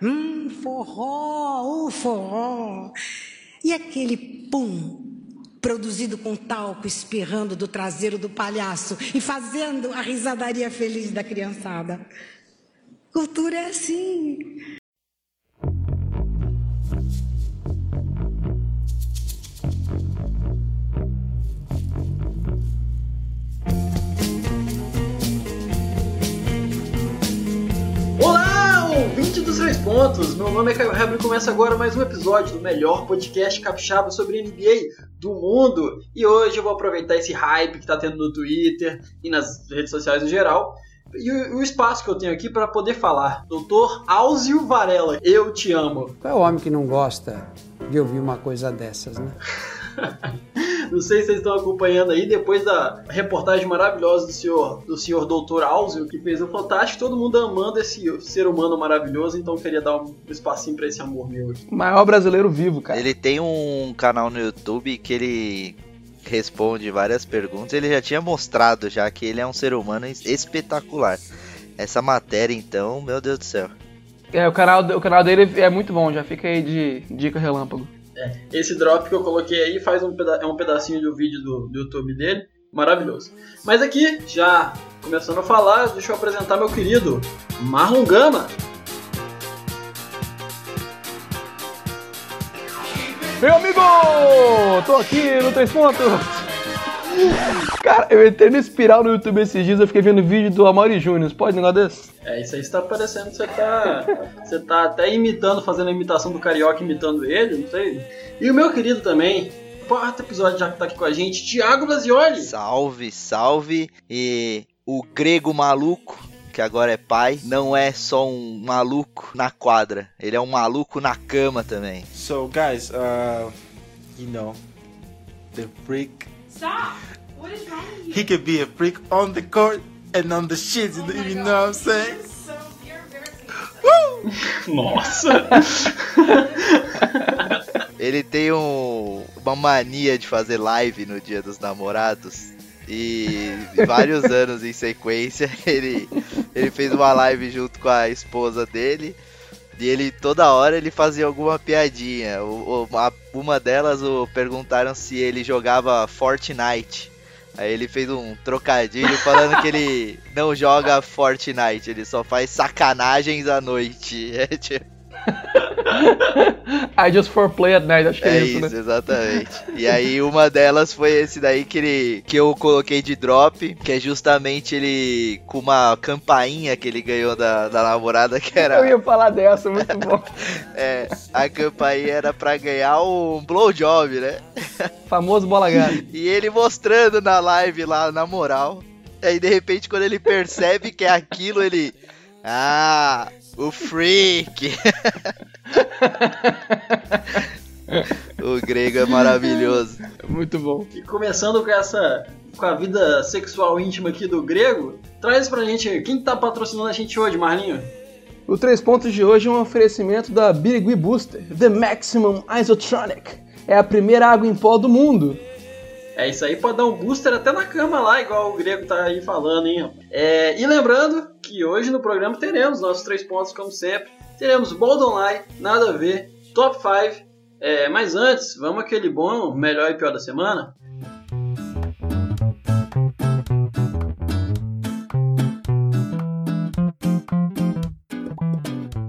Hum, forró, o forró. E aquele pum produzido com talco espirrando do traseiro do palhaço e fazendo a risadaria feliz da criançada. Cultura é assim. Pontos! Meu nome é Caio Heber e começa agora mais um episódio do melhor podcast capixaba sobre NBA do mundo. E hoje eu vou aproveitar esse hype que tá tendo no Twitter e nas redes sociais em geral e o, espaço que eu tenho aqui para poder falar. Doutor Áuzio Varela, eu te amo. Qual é o homem que não gosta de ouvir uma coisa dessas, né? Não sei se vocês estão acompanhando aí, depois da reportagem maravilhosa do senhor, do senhor Doutor Áuzio, que fez o Fantástico, todo mundo amando esse ser humano maravilhoso, então eu queria dar um espacinho pra esse amor meu aqui. O maior brasileiro vivo, cara. Ele tem um canal no YouTube que ele responde várias perguntas. Ele já tinha mostrado já que ele é um ser humano espetacular. Essa matéria, então, meu Deus do céu. É, o canal, o canal dele é muito bom, já fica aí de dica relâmpago. É, esse drop que eu coloquei aí faz um, peda é um pedacinho do vídeo do, do YouTube dele. Maravilhoso. Mas aqui, já começando a falar, deixa eu apresentar meu querido Marlon Gama. Meu amigo! Tô aqui no Três Pontos! Cara, eu entrei no espiral no YouTube esses dias, eu fiquei vendo vídeo do Amaury Júnior. Pode um negócio desse? É, isso aí está parecendo que você tá. você tá até imitando, fazendo a imitação do carioca imitando ele, não sei. E o meu querido também, quarto episódio já que tá aqui com a gente, Thiago Blasioli. Salve, salve! E o grego maluco, que agora é pai, não é só um maluco na quadra, ele é um maluco na cama também. So, guys, uh, you know, the freak. Stop! What is wrong with you? He could be a freak on the court and on the shit. You, Oh you God, know what I'm saying? So, you're embarrassing. Nossa! Ele tem um, uma mania de fazer live no Dia dos Namorados. E vários anos em sequência ele, ele fez uma live junto com a esposa dele. E ele toda hora ele fazia alguma piadinha. O- o- uma, uma delas o, perguntaram se ele jogava Fortnite. Aí ele fez um trocadilho falando que ele não joga Fortnite, ele só faz sacanagens à noite. É tipo. I just for play at night, acho que é, É isso, isso, né? exatamente. E aí uma delas foi esse daí que ele que eu coloquei de drop, que é justamente ele com uma campainha que ele ganhou da, da namorada, que Eu era ia falar dessa, muito bom. é, a campainha era pra ganhar um blowjob, né? Famoso bola gata. E ele mostrando na live lá, na moral. Aí de repente quando ele percebe que é aquilo, ele ah, o freak. o grego é maravilhoso. Muito bom. E começando com essa. com a vida sexual íntima aqui do grego, traz pra gente. Quem tá patrocinando a gente hoje, Marlinho? O Três Pontos de hoje é um oferecimento da Birigui Booster, The Maximum Isotronic. É a primeira água em pó do mundo. É isso aí, pode dar um booster até na cama lá, igual o grego tá aí falando, hein? É, e lembrando que hoje no programa teremos nossos três pontos, como sempre. Teremos Bold Online, Nada a Ver, Top 5. É, mas antes, vamos aquele bom, melhor e pior da semana?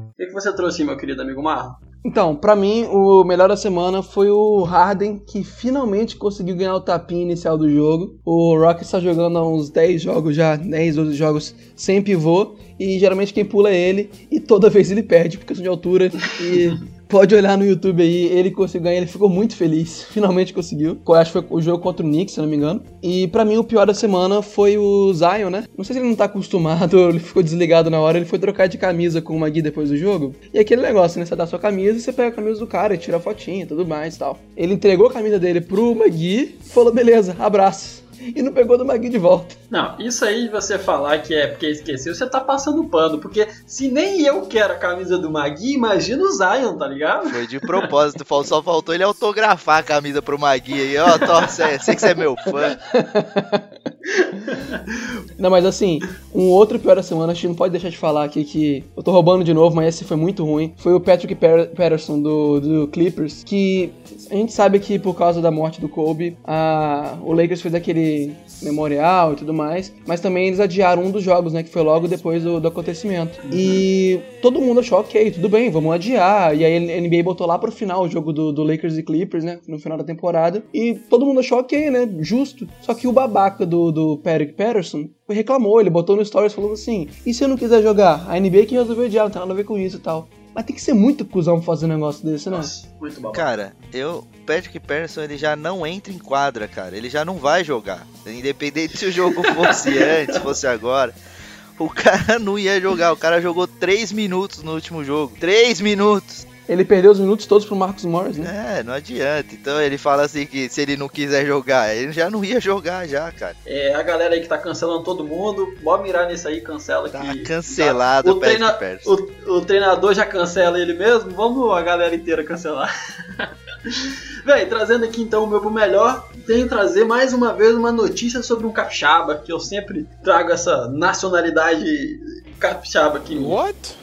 O que, você trouxe, meu querido amigo Marlon? Então, pra mim, o melhor da semana foi o Harden, que finalmente conseguiu ganhar o tapinha inicial do jogo. O Rockets está jogando há uns 10 jogos já, 10, 12 jogos sem pivô, e geralmente quem pula é ele, e toda vez ele perde, porque questão de altura, e pode olhar no YouTube aí, ele conseguiu ganhar, ele ficou muito feliz, finalmente conseguiu. Eu acho que foi o jogo contra o Knicks, se não me engano. E pra mim, o pior da semana foi o Zion, né? Não sei se ele não tá acostumado, ele ficou desligado na hora, ele foi trocar de camisa com o Magui depois do jogo. E aquele negócio, né? Você dá sua camisa, você pega a camisa do cara e tira a fotinha e tudo mais e tal. Ele entregou a camisa dele pro Magui e falou, beleza, abraço. E não pegou do Magui de volta. Não, isso aí você falar que é porque esqueceu, você tá passando pano. Porque se nem eu quero a camisa do Magui, imagina o Zion, tá ligado? Foi de propósito, só faltou ele autografar a camisa pro Magui aí. Ó, tô, sei, sei que você é meu fã. Não, mas assim, um outro pior da semana, a gente não pode deixar de falar aqui que eu tô roubando de novo, mas esse foi muito ruim. Foi o Patrick Patterson do, do Clippers, que a gente sabe que por causa da morte do Kobe, a, o Lakers fez aquele memorial e tudo mais, mas também eles adiaram um dos jogos, né, que foi logo depois do, do acontecimento. E todo mundo achou, ok, tudo bem, vamos adiar. E aí a NBA botou lá pro final o jogo do, do Lakers e Clippers, né, no final da temporada. E todo mundo achou ok, né, justo. Só que o babaca do, do Patrick Patterson reclamou, ele botou no stories falando assim, e se eu não quiser jogar? A NBA que resolveu adiar, não tem nada a ver com isso e tal. Mas tem que ser muito cuzão fazer um negócio desse, né? Nossa, muito bom. Cara, eu. Patrick Patterson ele já não entra em quadra, cara. Ele já não vai jogar. Independente se o jogo fosse antes, fosse agora. O cara não ia jogar. O cara jogou 3 minutos no último jogo. 3 minutos! Ele perdeu os minutos todos pro Marcos Morris, né? É, não adianta. Então ele fala assim que se ele não quiser jogar, ele já não ia jogar já, cara. É, a galera aí que tá cancelando todo mundo, pode mirar nisso aí, cancela Tá que. cancelado o, o treina- o, o treinador já cancela ele mesmo, vamos a galera inteira cancelar. Véi, trazendo aqui então o meu pro melhor, tenho que trazer mais uma vez uma notícia sobre um capixaba, que eu sempre trago essa nacionalidade capixaba aqui. What?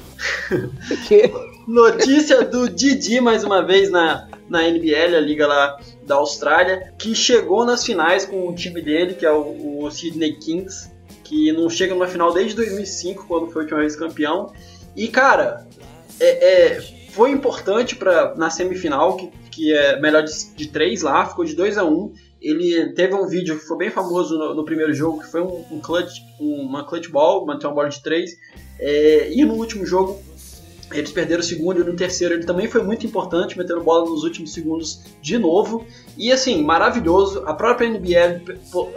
Que- Notícia do Didi mais uma vez na, na NBL, a liga lá da Austrália, que chegou nas finais com o time dele, que é o, o Sydney Kings, que não chega numa final desde 2005, quando foi a última vez campeão. E cara, é, é, foi importante para na semifinal, que, que é melhor de, de três lá, ficou de 2 a 1 um. Ele teve um vídeo que foi bem famoso no, no primeiro jogo, que foi um, um clutch, um- uma clutch ball, manter uma bola de três. É, e no último jogo eles perderam o segundo e no terceiro ele também foi muito importante, metendo bola nos últimos segundos de novo. E assim, maravilhoso. A própria NBL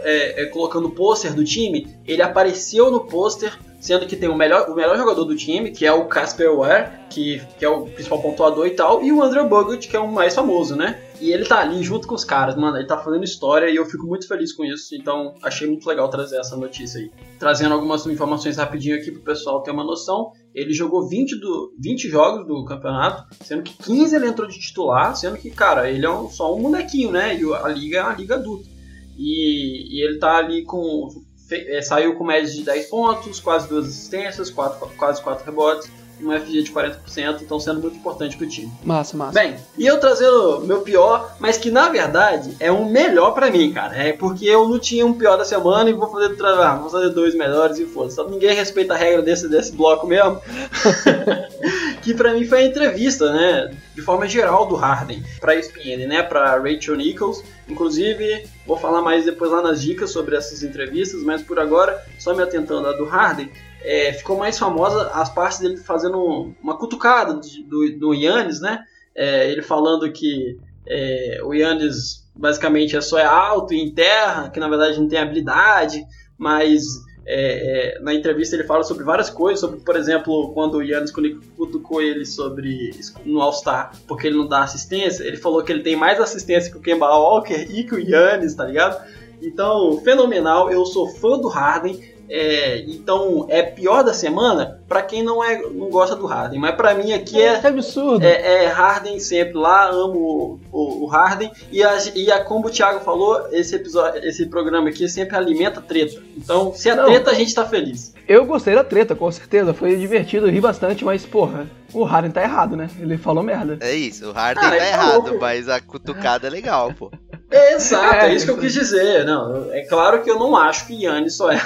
é, é, colocando o pôster do time, ele apareceu no pôster, sendo que tem o melhor, o melhor jogador do time, que é o Casper Ware, que, que é o principal pontuador e tal, e o Andrew Bogut, que é o mais famoso, né? E ele tá ali junto com os caras, mano, ele tá fazendo história e eu fico muito feliz com isso, então achei muito legal trazer essa notícia aí. Trazendo algumas informações rapidinho aqui pro pessoal ter uma noção. Ele jogou 20, do, 20 jogos do campeonato, sendo que 15 ele entrou de titular, sendo que, cara, ele é um- só um molequinho, né? E a liga é uma liga adulta. E, e ele tá ali com. Fe- é, saiu com média de 10 pontos, quase duas assistências, quatro, quase 4 rebotes, e um FG de 40%, então sendo muito importante pro time. Massa, massa. Bem, e eu trazendo meu pior, mas que na verdade é um melhor pra mim, cara. É porque eu não tinha um pior da semana e vou fazer, ah, vou fazer dois melhores e foda-se. Ninguém respeita a regra desse, desse bloco mesmo. que pra mim foi a entrevista, né? De forma geral do Harden pra ESPN, né? Pra Rachel Nichols. Inclusive, vou falar mais depois lá nas dicas sobre essas entrevistas, mas por agora, só me atentando à do Harden. é, ficou mais famosa as partes dele fazendo uma cutucada do, do Yannis, né? É, ele falando que é, o Yannis basicamente é só é alto e em terra, que na verdade não tem habilidade, mas é, é, na entrevista ele fala sobre várias coisas, sobre, por exemplo, quando o Yannis cutucou ele sobre no All-Star, porque ele não dá assistência, ele falou que ele tem mais assistência que o Kemba Walker e que o Yannis, tá ligado? Então, fenomenal, eu sou fã do Harden, é, então é pior da semana pra quem não, é, não gosta do Harden, mas pra mim aqui é Que absurdo. é, é Harden sempre lá, amo o, o- o Harden. E, a, e a, como o Thiago falou, esse episódio, esse programa aqui sempre alimenta treta. Então, se é Não. treta, a gente tá feliz. Eu gostei da treta, com certeza. Foi divertido, ri bastante, mas, porra, o Harden tá errado, né? Ele falou merda. É isso, o Harden Ah, tá ele errado, louco. mas a cutucada é legal, pô. É, exato, é, É, isso que eu quis dizer. Não, é claro que eu não acho que Yannis só é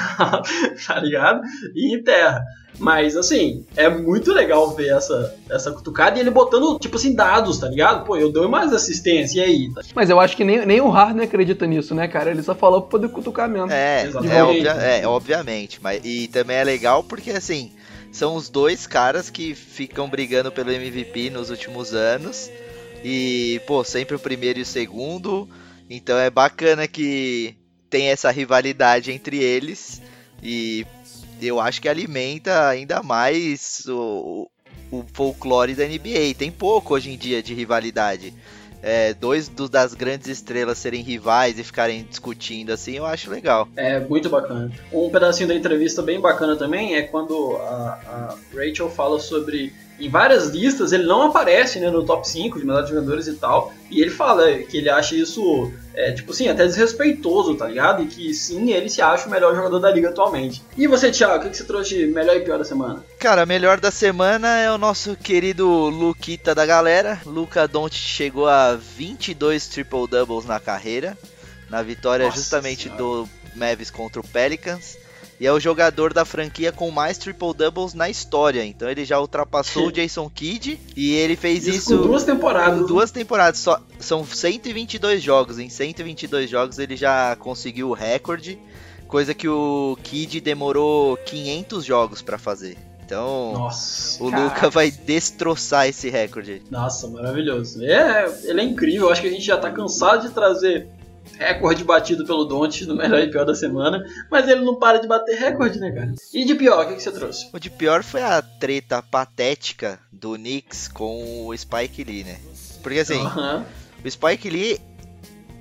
tá ligado? E em terra. Mas, assim, é muito legal ver essa, essa cutucada e ele botando, tipo assim, dados, tá ligado? Pô, eu dou mais assistência, e aí? Tá? Mas eu acho que nem, nem o Harden acredita nisso, né, cara? Ele só falou pra poder cutucar mesmo. É, Exatamente. é, obvia- é, obviamente. Mas, e também é legal porque, assim, são os dois caras que ficam brigando pelo MVP nos últimos anos. E, pô, sempre o primeiro e o segundo. Então é bacana que tem essa rivalidade entre eles. E eu acho que alimenta ainda mais o, o folclore da NBA. Tem pouco hoje em dia de rivalidade. É, dois das grandes estrelas serem rivais e ficarem discutindo assim, eu acho legal. É muito bacana. Um pedacinho da entrevista bem bacana também é quando a, a Rachel fala sobre. Em várias listas ele não aparece né, no top 5 de melhores jogadores e tal. E ele fala que ele acha isso é, tipo assim, até desrespeitoso, tá ligado? E que sim, ele se acha o melhor jogador da liga atualmente. E você, Thiago, o que, que você trouxe de melhor e pior da semana? Cara, melhor da semana é o nosso querido Luquita da galera. Luca Doncic chegou a 22 triple doubles na carreira, na vitória Nossa justamente Senhora. do Mavis contra o Pelicans. E é o jogador da franquia com mais triple doubles na história. Então ele já ultrapassou o Jason Kidd e ele fez Isso isso, com duas temporadas. em duas temporadas. Só, são 122 jogos. Em 122 jogos ele já conseguiu o recorde, coisa que o Kidd demorou 500 jogos pra fazer. Então Nossa. o Caraca. Luca vai destroçar esse recorde. Nossa, maravilhoso. É, ele é incrível. Acho que a gente já tá cansado de trazer recorde batido pelo Don't no melhor e pior da semana, mas ele não para de bater recorde, né, cara? E de pior, o que, que você trouxe? O de pior foi a treta patética do Knicks com o Spike Lee, né? Porque assim, Aham. o Spike Lee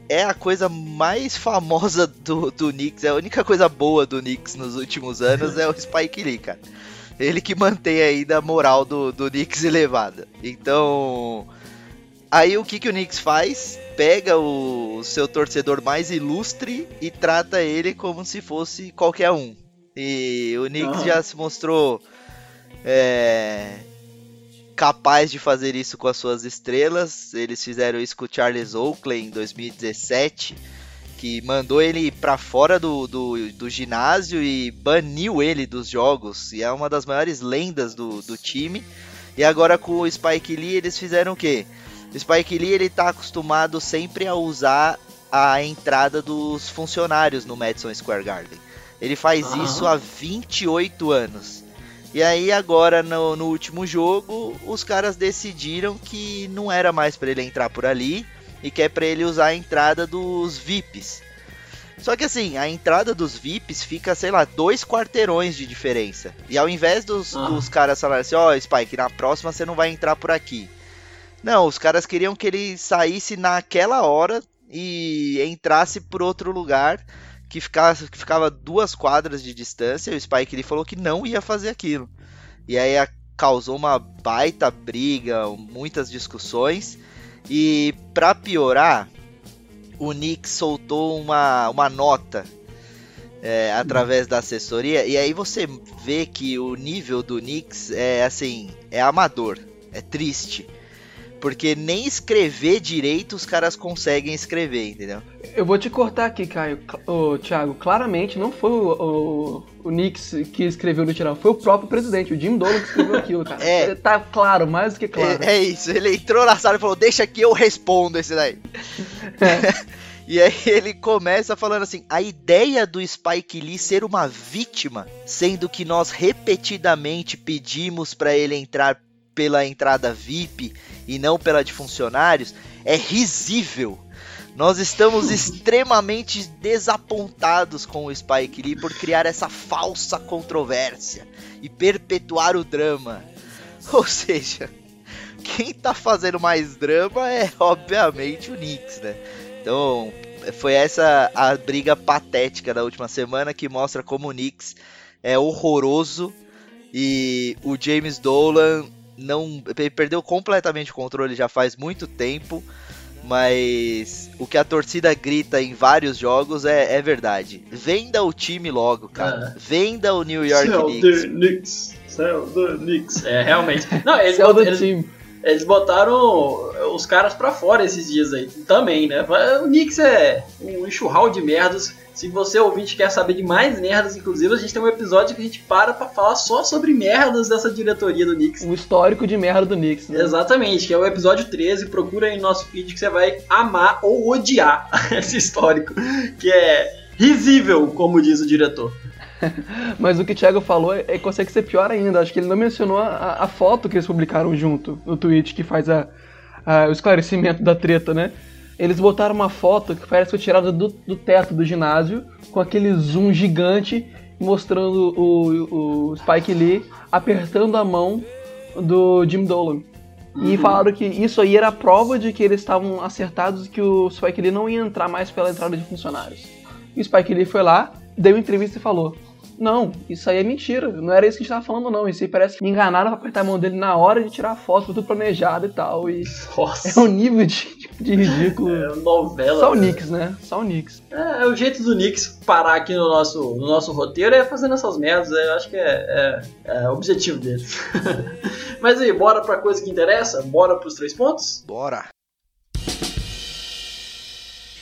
é a coisa mais famosa do, do Knicks, é a única coisa boa do Knicks nos últimos anos é o Spike Lee, cara. Ele que mantém ainda a moral do, do Knicks elevada. Então, aí o que, que o Knicks faz? Pega o seu torcedor mais ilustre e trata ele como se fosse qualquer um. E o Knicks já se mostrou é, capaz de fazer isso com as suas estrelas. Eles fizeram isso com o Charles Oakley em 2017, que mandou ele pra fora do, do, do ginásio e baniu ele dos jogos. E é uma das maiores lendas do, do time. E agora com o Spike Lee eles fizeram o quê? Spike Lee ele tá acostumado sempre a usar a entrada dos funcionários no Madison Square Garden. Ele faz Aham. isso há 28 anos. E aí agora no, no último jogo, os caras decidiram que não era mais para ele entrar por ali e que é para ele usar a entrada dos VIPs. Só que assim, a entrada dos VIPs fica, sei lá, dois quarteirões de diferença. E ao invés dos, Ah. dos caras falarem assim, ó, Spike, na próxima você não vai entrar por aqui. Não, os caras queriam que ele saísse naquela hora e entrasse por outro lugar que ficava, que ficava duas quadras de distância. E o Spike ele falou que não ia fazer aquilo. E aí causou uma baita briga, muitas discussões. E pra piorar, o Nick soltou uma, uma nota é, através da assessoria. E aí você vê que o nível do Knicks é assim, é amador, é triste. Porque nem escrever direito os caras conseguem escrever, entendeu? Eu vou te cortar aqui, Caio. Ô, Thiago, claramente não foi o, o, o Knicks que escreveu no geral, foi o próprio presidente, o Jim Dolan que escreveu aquilo, cara. É. Tá claro, mais do que claro. É, é isso, ele entrou na sala e falou: Deixa que eu respondo esse daí. E aí ele começa falando assim: a ideia do Spike Lee ser uma vítima, sendo que nós repetidamente pedimos para ele entrar pela entrada VIP e não pela de funcionários, é risível. Nós estamos extremamente desapontados com o Spike Lee por criar essa falsa controvérsia e perpetuar o drama. Ou seja, quem tá fazendo mais drama é obviamente o Knicks, né? Então, foi essa a briga patética da última semana que mostra como o Knicks é horroroso e o James Dolan não perdeu completamente o controle já faz muito tempo, mas o que a torcida grita em vários jogos é, é verdade. Venda o time logo, cara. Venda o New York Sell Knicks. the Knicks. Sell the Knicks. É, realmente. Não, eles, do eles, time. eles botaram os caras pra fora esses dias aí também, né? O Knicks é um enxurral de merdas. Se você ouvinte quer saber de mais merdas, inclusive, a gente tem um episódio que a gente para pra falar só sobre merdas dessa diretoria do Knicks. O histórico de merda do Knicks, né? Exatamente, que é o episódio 13. Procura aí no nosso feed que você vai amar ou odiar esse histórico, que é risível, como diz o diretor. Mas o que o Thiago falou é, é que consegue ser pior ainda. Acho que ele não mencionou a, a foto que eles publicaram junto no tweet que faz a, a- o esclarecimento da treta, né? Eles botaram uma foto que parece que foi tirada do, do teto do ginásio, com aquele zoom gigante, mostrando o, o Spike Lee apertando a mão do Jim Dolan. E falaram que isso aí era prova de que eles estavam acertados e que o Spike Lee não ia entrar mais pela entrada de funcionários. E o Spike Lee foi lá, deu entrevista e falou: Não, isso aí é mentira. Não era isso que a gente tava falando, não. Isso aí parece que me enganaram pra apertar a mão dele na hora de tirar a foto, tudo planejado e tal. E Nossa. é um nível de, de ridículo. É novela. Só o né? Knicks, né? Só o Knicks. É, o jeito do Knicks parar aqui no nosso, no nosso roteiro é fazendo essas merdas. Eu acho que é, é, é o objetivo deles. Mas aí, bora pra coisa que interessa? Bora pros três pontos? Bora.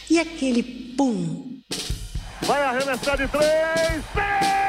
E aquele pum Vai arremessar de três.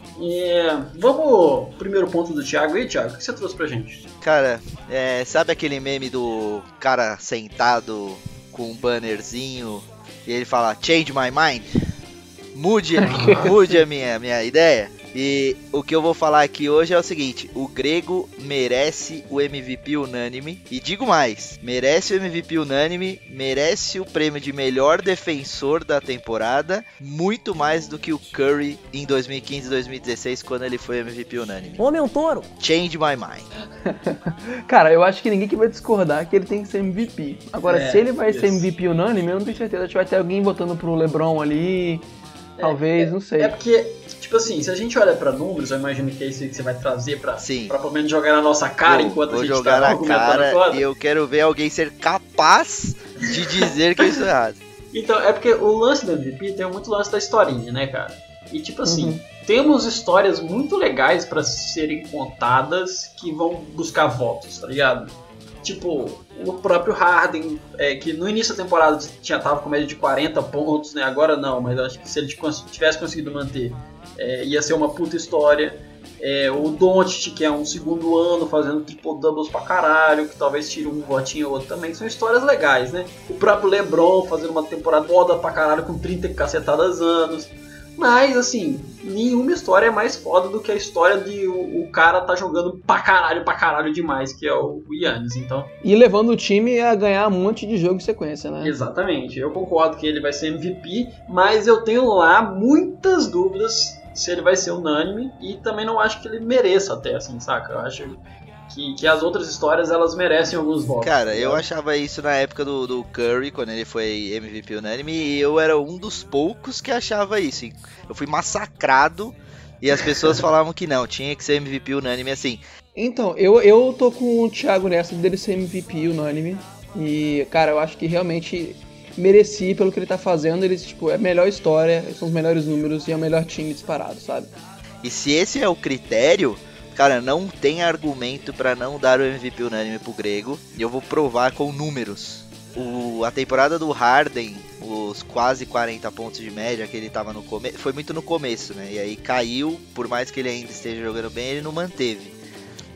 E vamos pro primeiro ponto do Thiago aí, Thiago. O que você trouxe pra gente? Cara, é, sabe aquele meme do cara sentado com um bannerzinho e ele fala Change my mind? Mude, mude a minha, minha ideia. E o que eu vou falar aqui hoje é o seguinte: o Grego merece o MVP unânime. E digo mais: merece o MVP unânime, merece o prêmio de melhor defensor da temporada, muito mais do que o Curry em 2015 e 2016, quando ele foi MVP unânime. Homem é um touro. Change my mind. Cara, eu acho que ninguém que vai discordar que ele tem que ser MVP. Agora, É, se ele vai ser. MVP unânime, eu não tenho certeza. Acho que vai ter alguém votando pro LeBron ali. Talvez, não sei. É porque, tipo assim, se a gente olha pra números, eu imagino que é isso aí que você vai trazer pra, Sim. pra pelo menos jogar na nossa cara vou, enquanto vou a gente jogar tá na cara e eu quero ver alguém ser capaz de dizer que eu estou errado. Então, é porque o lance do MVP tem muito lance da historinha, né, cara? E tipo assim, Uhum. temos histórias muito legais pra serem contadas que vão buscar votos, tá ligado? Tipo, o próprio Harden, é, que no início da temporada tinha, tava com média de 40 pontos, né? Agora não, mas eu acho que se ele tivesse conseguido manter, é, ia ser uma puta história. É, o Doncic, que é um segundo ano fazendo triple doubles pra caralho, que talvez tire um votinho ou outro também, são histórias legais, né? O próprio LeBron fazendo uma temporada foda pra caralho com 30 cacetadas anos. Mas, assim, nenhuma história é mais foda do que a história de o, o cara tá jogando pra caralho, pra caralho demais, que é o Yannis. Então, E levando o time a ganhar um monte de jogo em sequência, né? exatamente. Eu concordo que ele vai ser MVP, mas eu tenho lá muitas dúvidas se ele vai ser unânime e também não acho que ele mereça até, assim, saca? Eu acho que, que as outras histórias elas merecem alguns votos. Cara, eu achava isso na época do, do Curry, quando ele foi MVP unânime, e eu era um dos poucos que achava isso. Eu fui massacrado e as pessoas falavam que não, tinha que ser MVP unânime assim. Então, eu, eu tô com o Thiago nessa dele ser MVP unânime. E, cara, eu acho que realmente merecia pelo que ele tá fazendo. Ele, tipo, é a melhor história, são os melhores números e é o melhor time disparado, sabe? E se esse é o critério, cara, não tem argumento pra não dar o MVP unânime pro Grego. E eu vou provar com números. O, a temporada do Harden, os quase 40 pontos de média que ele tava no começo, foi muito no começo, né? E aí caiu, por mais que ele ainda esteja jogando bem, ele não manteve.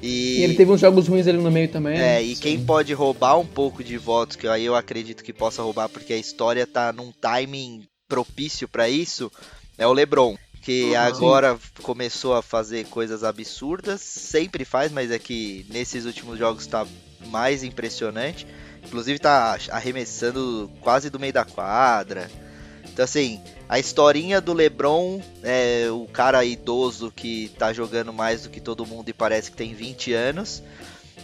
E ele teve uns jogos ruins ali no meio também. É, e quem pode roubar um pouco de votos, que aí eu acredito que possa roubar, porque a história tá num timing propício pra isso, é o LeBron. Que Uhum. agora começou a fazer coisas absurdas, sempre faz, mas é que nesses últimos jogos tá mais impressionante. Inclusive tá arremessando quase do meio da quadra. Então assim, a historinha do LeBron, é o cara idoso que tá jogando mais do que todo mundo e parece que tem 20 anos,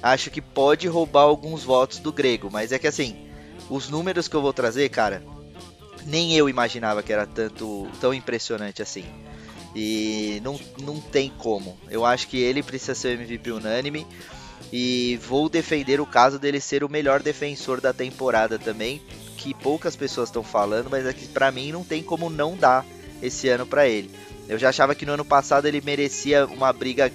acho que pode roubar alguns votos do Grego, mas é que assim, os números que eu vou trazer, cara, nem eu imaginava que era tanto tão impressionante assim. E não, não tem como. Eu acho que ele precisa ser MVP unânime. E vou defender o caso dele ser o melhor defensor da temporada também, que poucas pessoas estão falando, mas é que pra mim não tem como não dar esse ano pra ele. Eu já achava que no ano passado ele merecia uma briga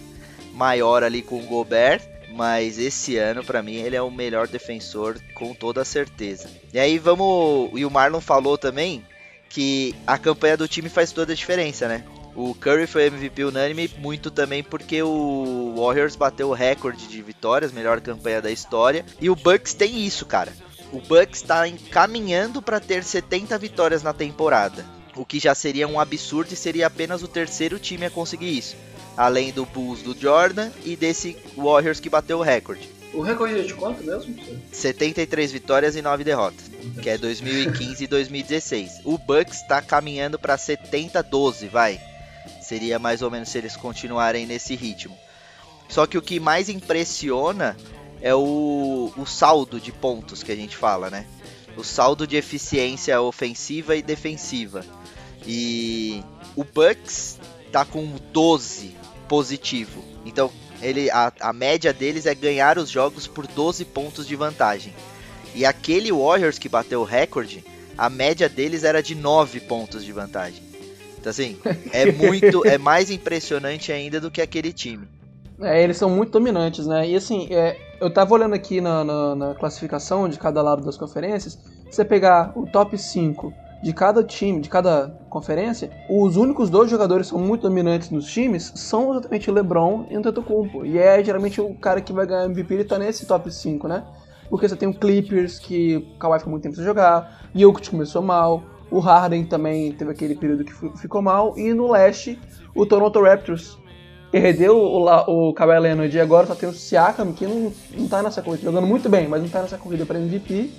maior ali com o Gobert, mas esse ano pra mim ele é o melhor defensor com toda certeza. E aí vamos, e o Marlon falou também que a campanha do time faz toda a diferença, né? O Curry foi MVP unânime, muito também porque o Warriors bateu o recorde de vitórias, melhor campanha da história. E o Bucks tem isso, cara. O Bucks está encaminhando para ter 70 vitórias na temporada, o que já seria um absurdo e seria apenas o terceiro time a conseguir isso. além do Bulls do Jordan e desse Warriors que bateu o recorde. O recorde é de quanto mesmo? 73 vitórias e 9 derrotas, que é 2015 e 2016. O Bucks está caminhando para 70-12, vai. Seria mais ou menos se eles continuarem nesse ritmo. Só que o que mais impressiona é o, o saldo de pontos que a gente fala, né? O saldo de eficiência ofensiva e defensiva. E o Bucks tá com 12 positivo. Então, ele, a, a média deles é ganhar os jogos por 12 pontos de vantagem. E aquele Warriors que bateu o recorde, a média deles era de 9 pontos de vantagem. Então assim, é muito, é mais impressionante ainda do que aquele time. É, eles são muito dominantes, né? E assim, é, eu tava olhando aqui na, na, na, classificação de cada lado das conferências, se você pegar o top 5 de cada time, de cada conferência, os únicos dois jogadores que são muito dominantes nos times são exatamente o LeBron e o Antetokounmpo. E é geralmente o cara que vai ganhar MVP, ele tá nesse top 5, né? Porque você tem o Clippers, que o Kawhi ficou muito tempo sem jogar, Jokic começou mal, o Harden também teve aquele período que ficou mal, e no leste, o Toronto Raptors, perdeu o, o Kawhi Leonard e agora só tem o Siakam, que não, não tá nessa corrida, jogando muito bem, mas não tá nessa corrida para MVP,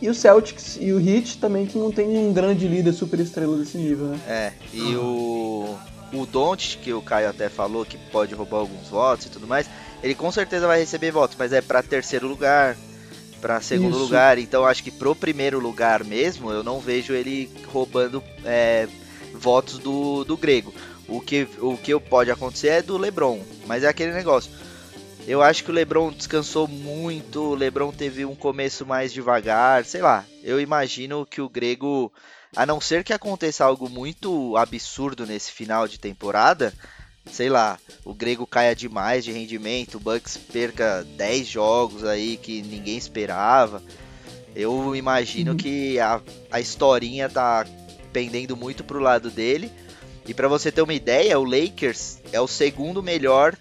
e o Celtics e o Heat também, que não tem um grande líder super estrela desse nível, né? É, e o, o Don't, que o Caio até falou que pode roubar alguns votos e tudo mais, ele com certeza vai receber votos, mas é para terceiro lugar, para segundo Isso. lugar. Então acho que pro primeiro lugar mesmo, eu não vejo ele roubando é, votos do, do grego. O que, o que pode acontecer é do LeBron, mas é aquele negócio. Eu acho que o LeBron descansou muito, o LeBron teve um começo mais devagar, sei lá. Eu imagino que o grego, a não ser que aconteça algo muito absurdo nesse final de temporada, sei lá, o grego caia demais de rendimento, o Bucks perca 10 jogos aí que ninguém esperava. Eu imagino uhum. que a, a historinha tá pendendo muito pro lado dele. E para você ter uma ideia, o Lakers é o segundo melhor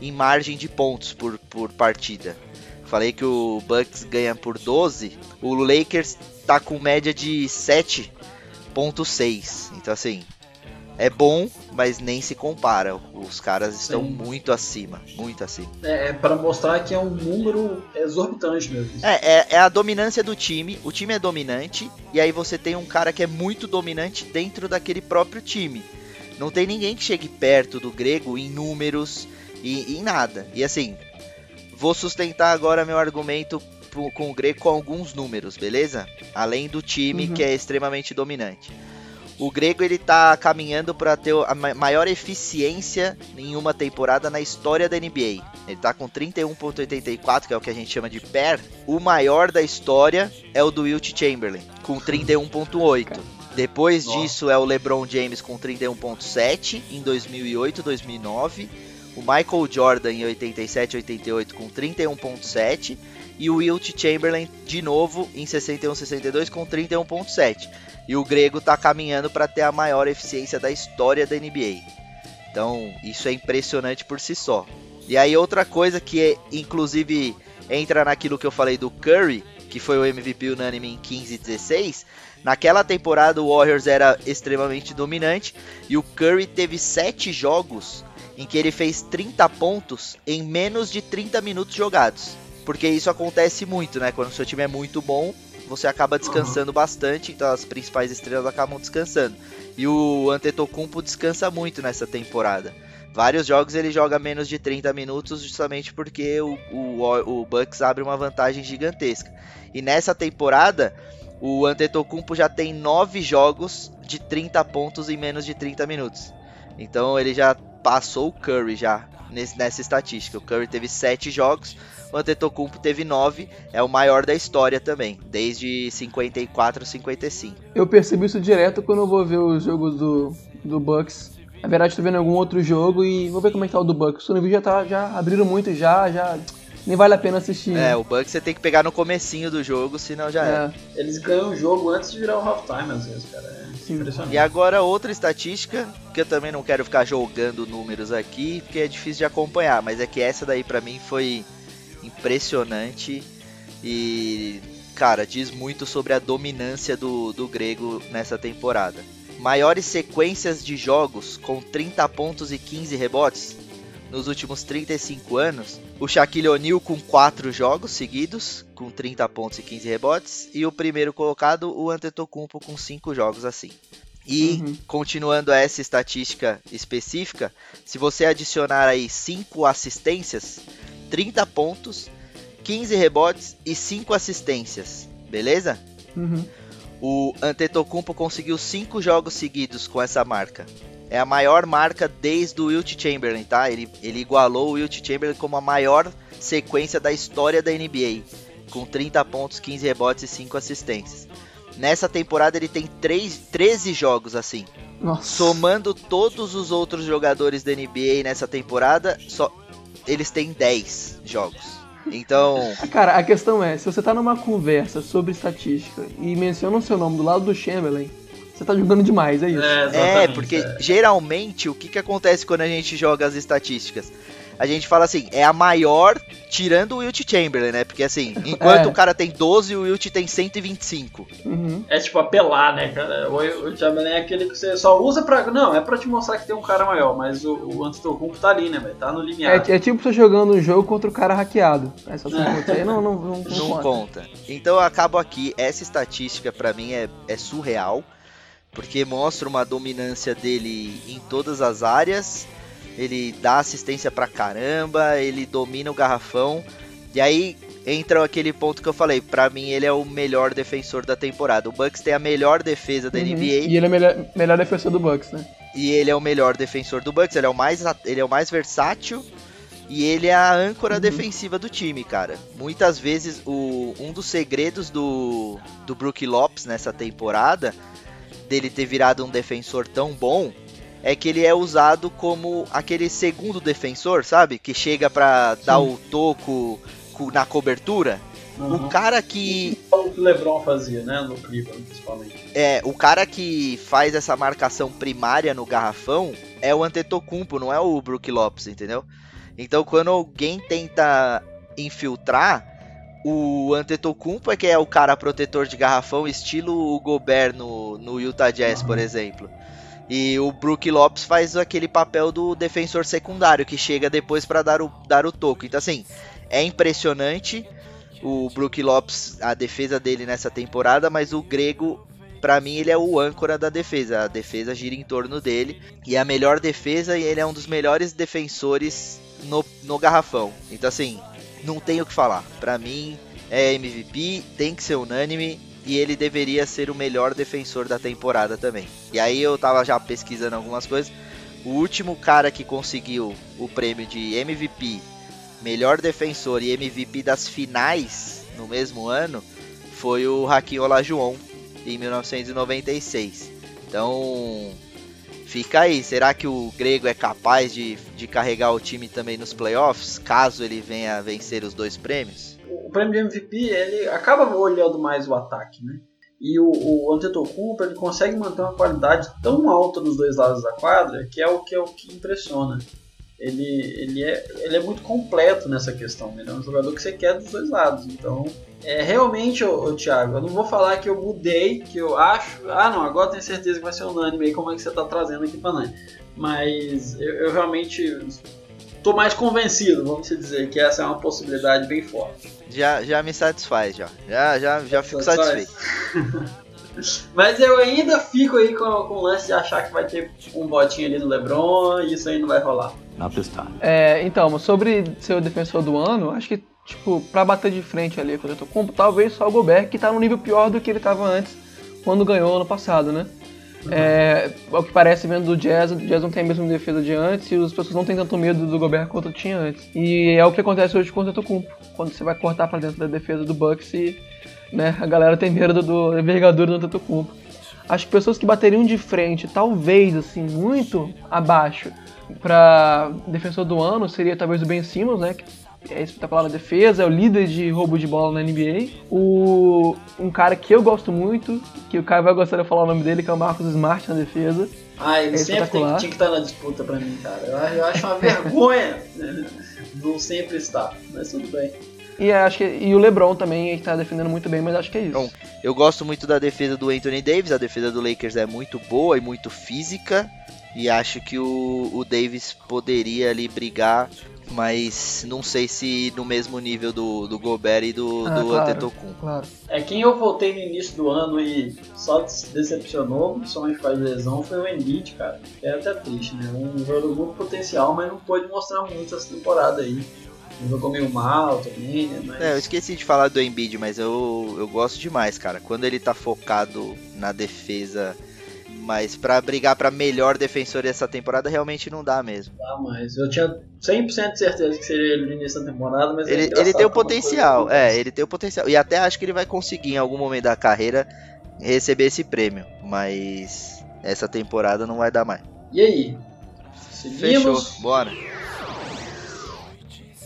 em margem de pontos por, por partida. Falei que o Bucks ganha por 12, o Lakers tá com média de 7.6. Então assim, é bom, mas nem se compara. Os caras estão Sim. muito acima, muito acima. É, é para mostrar que é um número exorbitante mesmo. É, é, é, a dominância do time. O time é dominante e aí você tem um cara que é muito dominante dentro daquele próprio time. Não tem ninguém que chegue perto do grego em números e em nada. E assim, vou sustentar agora meu argumento com o grego com alguns números, beleza? Além do time uhum. que é extremamente dominante. O grego ele tá caminhando para ter a maior eficiência em uma temporada na história da NBA. Ele tá com 31.84, que é o que a gente chama de PER. O maior da história é o do Wilt Chamberlain, com 31.8. Depois Nossa. disso é o LeBron James com 31.7 em 2008, 2009. O Michael Jordan em 87, 88 com 31.7 e o Wilt Chamberlain de novo em 61, 62 com 31.7. E o grego está caminhando para ter a maior eficiência da história da NBA. Então, isso é impressionante por si só. E aí, outra coisa que é, inclusive entra naquilo que eu falei do Curry, que foi o MVP unânime em 15 e 16. Naquela temporada, o Warriors era extremamente dominante e o Curry teve 7 jogos em que ele fez 30 pontos em menos de 30 minutos jogados. Porque isso acontece muito, né? Quando o seu time é muito bom, você acaba descansando uhum. bastante, então as principais estrelas acabam descansando. E o Antetokounmpo descansa muito nessa temporada. Vários jogos ele joga menos de 30 minutos justamente porque o, o, o Bucks abre uma vantagem gigantesca. E nessa temporada, o Antetokounmpo já tem 9 jogos de 30 pontos em menos de 30 minutos. Então ele já passou o Curry já nessa estatística. O Curry teve 7 jogos, o Antetokounmpo teve 9, é o maior da história também, desde 54 55. Eu percebo isso direto quando eu vou ver os jogos do, do Bucks. Na verdade, tô vendo algum outro jogo e vou ver como é que tá o do Bucks. O já tá, já abriram muito já, já nem vale a pena assistir. É, o Bucks você tem que pegar no comecinho do jogo, senão já é. é. Eles ganham o jogo antes de virar o halftime às vezes, cara. É impressionante. E agora outra estatística, que eu também não quero ficar jogando números aqui, porque é difícil de acompanhar, mas é que essa daí para mim foi impressionante e, cara, diz muito sobre a dominância do, do grego nessa temporada. Maiores sequências de jogos com 30 pontos e 15 rebotes. Nos últimos 35 anos, o Shaquille O'Neal com 4 jogos seguidos, com 30 pontos e 15 rebotes, e o primeiro colocado, o Antetokounmpo, com 5 jogos assim. E, Uhum. continuando essa estatística específica, se você adicionar aí 5 assistências, 30 pontos, 15 rebotes e 5 assistências, beleza? Uhum. O Antetokounmpo conseguiu 5 jogos seguidos com essa marca. É a maior marca desde o Wilt Chamberlain, tá? Ele, ele igualou o Wilt Chamberlain como a maior sequência da história da NBA, com 30 pontos, 15 rebotes e 5 assistências. Nessa temporada ele tem 3, 13 jogos assim. Nossa. Somando todos os outros jogadores da NBA nessa temporada, só eles têm 10 jogos. Então, Cara, a questão é, se você tá numa conversa sobre estatística e menciona o seu nome do lado do Chamberlain, você tá jogando demais, é isso. É, É, porque é. geralmente o que, que acontece quando a gente joga as estatísticas? A gente fala assim, é a maior tirando o Wilt Chamberlain, né? Porque assim, enquanto É. o cara tem 12, o Wilt tem 125. Uhum. É tipo apelar, né, cara? O, o Chamberlain é aquele que você só usa pra. Não, é pra te mostrar que tem um cara maior, mas o, o Antetokounmpo tá ali, né, velho? Tá no limiar. É, é tipo você jogando um jogo contra o cara hackeado. É só você isso aí não, não, não, não Não conta. conta. Então eu acabo aqui, essa estatística pra mim é, é surreal, porque mostra uma dominância dele em todas as áreas. Ele dá assistência pra caramba, ele domina o garrafão. E aí entra aquele ponto que eu falei, pra mim ele é o melhor defensor da temporada. O Bucks tem a melhor defesa da Uhum. NBA E ele é o melhor, melhor defensor do Bucks, né? e ele é o melhor defensor do Bucks, ele é o mais, ele é o mais versátil e ele é a âncora defensiva do time, cara. Muitas vezes o, um dos segredos do, do Brook Lopes nessa temporada, dele ter virado um defensor tão bom, é que ele é usado como aquele segundo defensor, sabe? Que chega pra dar o toco co- na cobertura. Uhum. O cara que O que o LeBron fazia, né? No Cleveland, principalmente. É, o cara que faz essa marcação primária no garrafão é o Antetokounmpo, não é o Brook Lopes, entendeu? Então quando alguém tenta infiltrar, o Antetokounmpo é que é o cara protetor de garrafão, estilo o Gobert no, no Utah Jazz, por exemplo. E o Brook Lopes faz aquele papel do defensor secundário, que chega depois para dar o, dar o toco. Então assim, é impressionante o Brook Lopes, a defesa dele nessa temporada, mas o Grego Pra mim, ele é o âncora da defesa. A defesa gira em torno dele. E é a melhor defesa e ele é um dos melhores defensores no, no garrafão. Então, assim, não tenho o que falar. Pra mim, é MVP, tem que ser unânime. E ele deveria ser o melhor defensor da temporada também. E aí eu tava já pesquisando algumas coisas. O último cara que conseguiu o prêmio de MVP, melhor defensor e MVP das finais no mesmo ano foi o Hakim Olajuwon em 1996. Então, fica aí. Será que o Grego é capaz de, de carregar o time também nos playoffs, caso ele venha vencer os dois prêmios? O prêmio de MVP, ele acaba olhando mais o ataque, né? E o, o Antetokounmpo, ele consegue manter uma qualidade tão alta nos dois lados da quadra, que é o que, é o que impressiona. Ele, ele, é, ele é muito completo nessa questão. Ele é um jogador que você quer dos dois lados. Então, é, realmente, ô, ô, Thiago, eu não vou falar que eu mudei, que eu acho. Ah, não, agora tenho certeza que vai ser unânime aí, como é que você está trazendo aqui pra nós. Mas eu, eu realmente estou mais convencido, vamos dizer, que essa é uma possibilidade bem forte. Já, já me satisfaz, já. Já, já, já fico Satisfaz. satisfeito. Mas eu ainda fico aí com, com o lance de achar que vai ter um botinho ali no LeBron e isso aí não vai rolar. Not this time. É, então, sobre ser o defensor do ano, acho que, tipo, pra bater de frente ali com o Antetokounmpo, talvez só o Gobert, que tá num nível pior do que ele tava antes, quando ganhou ano passado, né? É, ao que parece, vendo do Jazz, o Jazz não tem a mesma defesa de antes e as pessoas não têm tanto medo do Gobert quanto tinha antes. E é o que acontece hoje com o Antetokounmpo, quando você vai cortar pra dentro da defesa do Bucks e né, a galera tem medo do, do envergadura do Antetokounmpo. Acho que pessoas que bateriam de frente, talvez, assim, muito abaixo pra defensor do ano seria talvez o Ben Simmons, né? Que é espetacular na defesa, é o líder de roubo de bola na NBA. O, um cara que eu gosto muito, que o Caio vai gostar de falar o nome dele, que é o Marcos Smart na defesa. Ah, ele É sempre tem, tinha que estar na disputa pra mim, cara. Eu, eu acho uma vergonha né, não sempre estar, mas tudo bem. E acho que e o LeBron também ele tá defendendo muito bem, mas acho que é isso. Bom, Eu gosto muito da defesa do Anthony Davis, a defesa do Lakers é muito boa e muito física. E acho que o, o Davis poderia ali brigar, mas não sei se no mesmo nível do, do Gobert e do, Ah, do claro. Antetokounmpo. Claro. É quem eu voltei no início do ano e só se decepcionou, principalmente a lesão, foi o Embiid, cara. É até triste, né? Um jogador muito potencial, mas não pôde mostrar muito essa temporada aí. Jogou meio mal também, né? Mas... É, eu esqueci de falar do Embiid, mas eu, eu gosto demais, cara. Quando ele tá focado na defesa, mas pra brigar pra melhor defensor dessa temporada, realmente não dá mesmo. Tá, mas eu tinha 100% de certeza que seria ele no início da temporada, mas é Ele, engraçado ele tem o potencial, é, ele tem o potencial. E até acho que ele vai conseguir em algum momento da carreira receber esse prêmio, mas essa temporada não vai dar mais. E aí? Fechou, Seguimos? bora.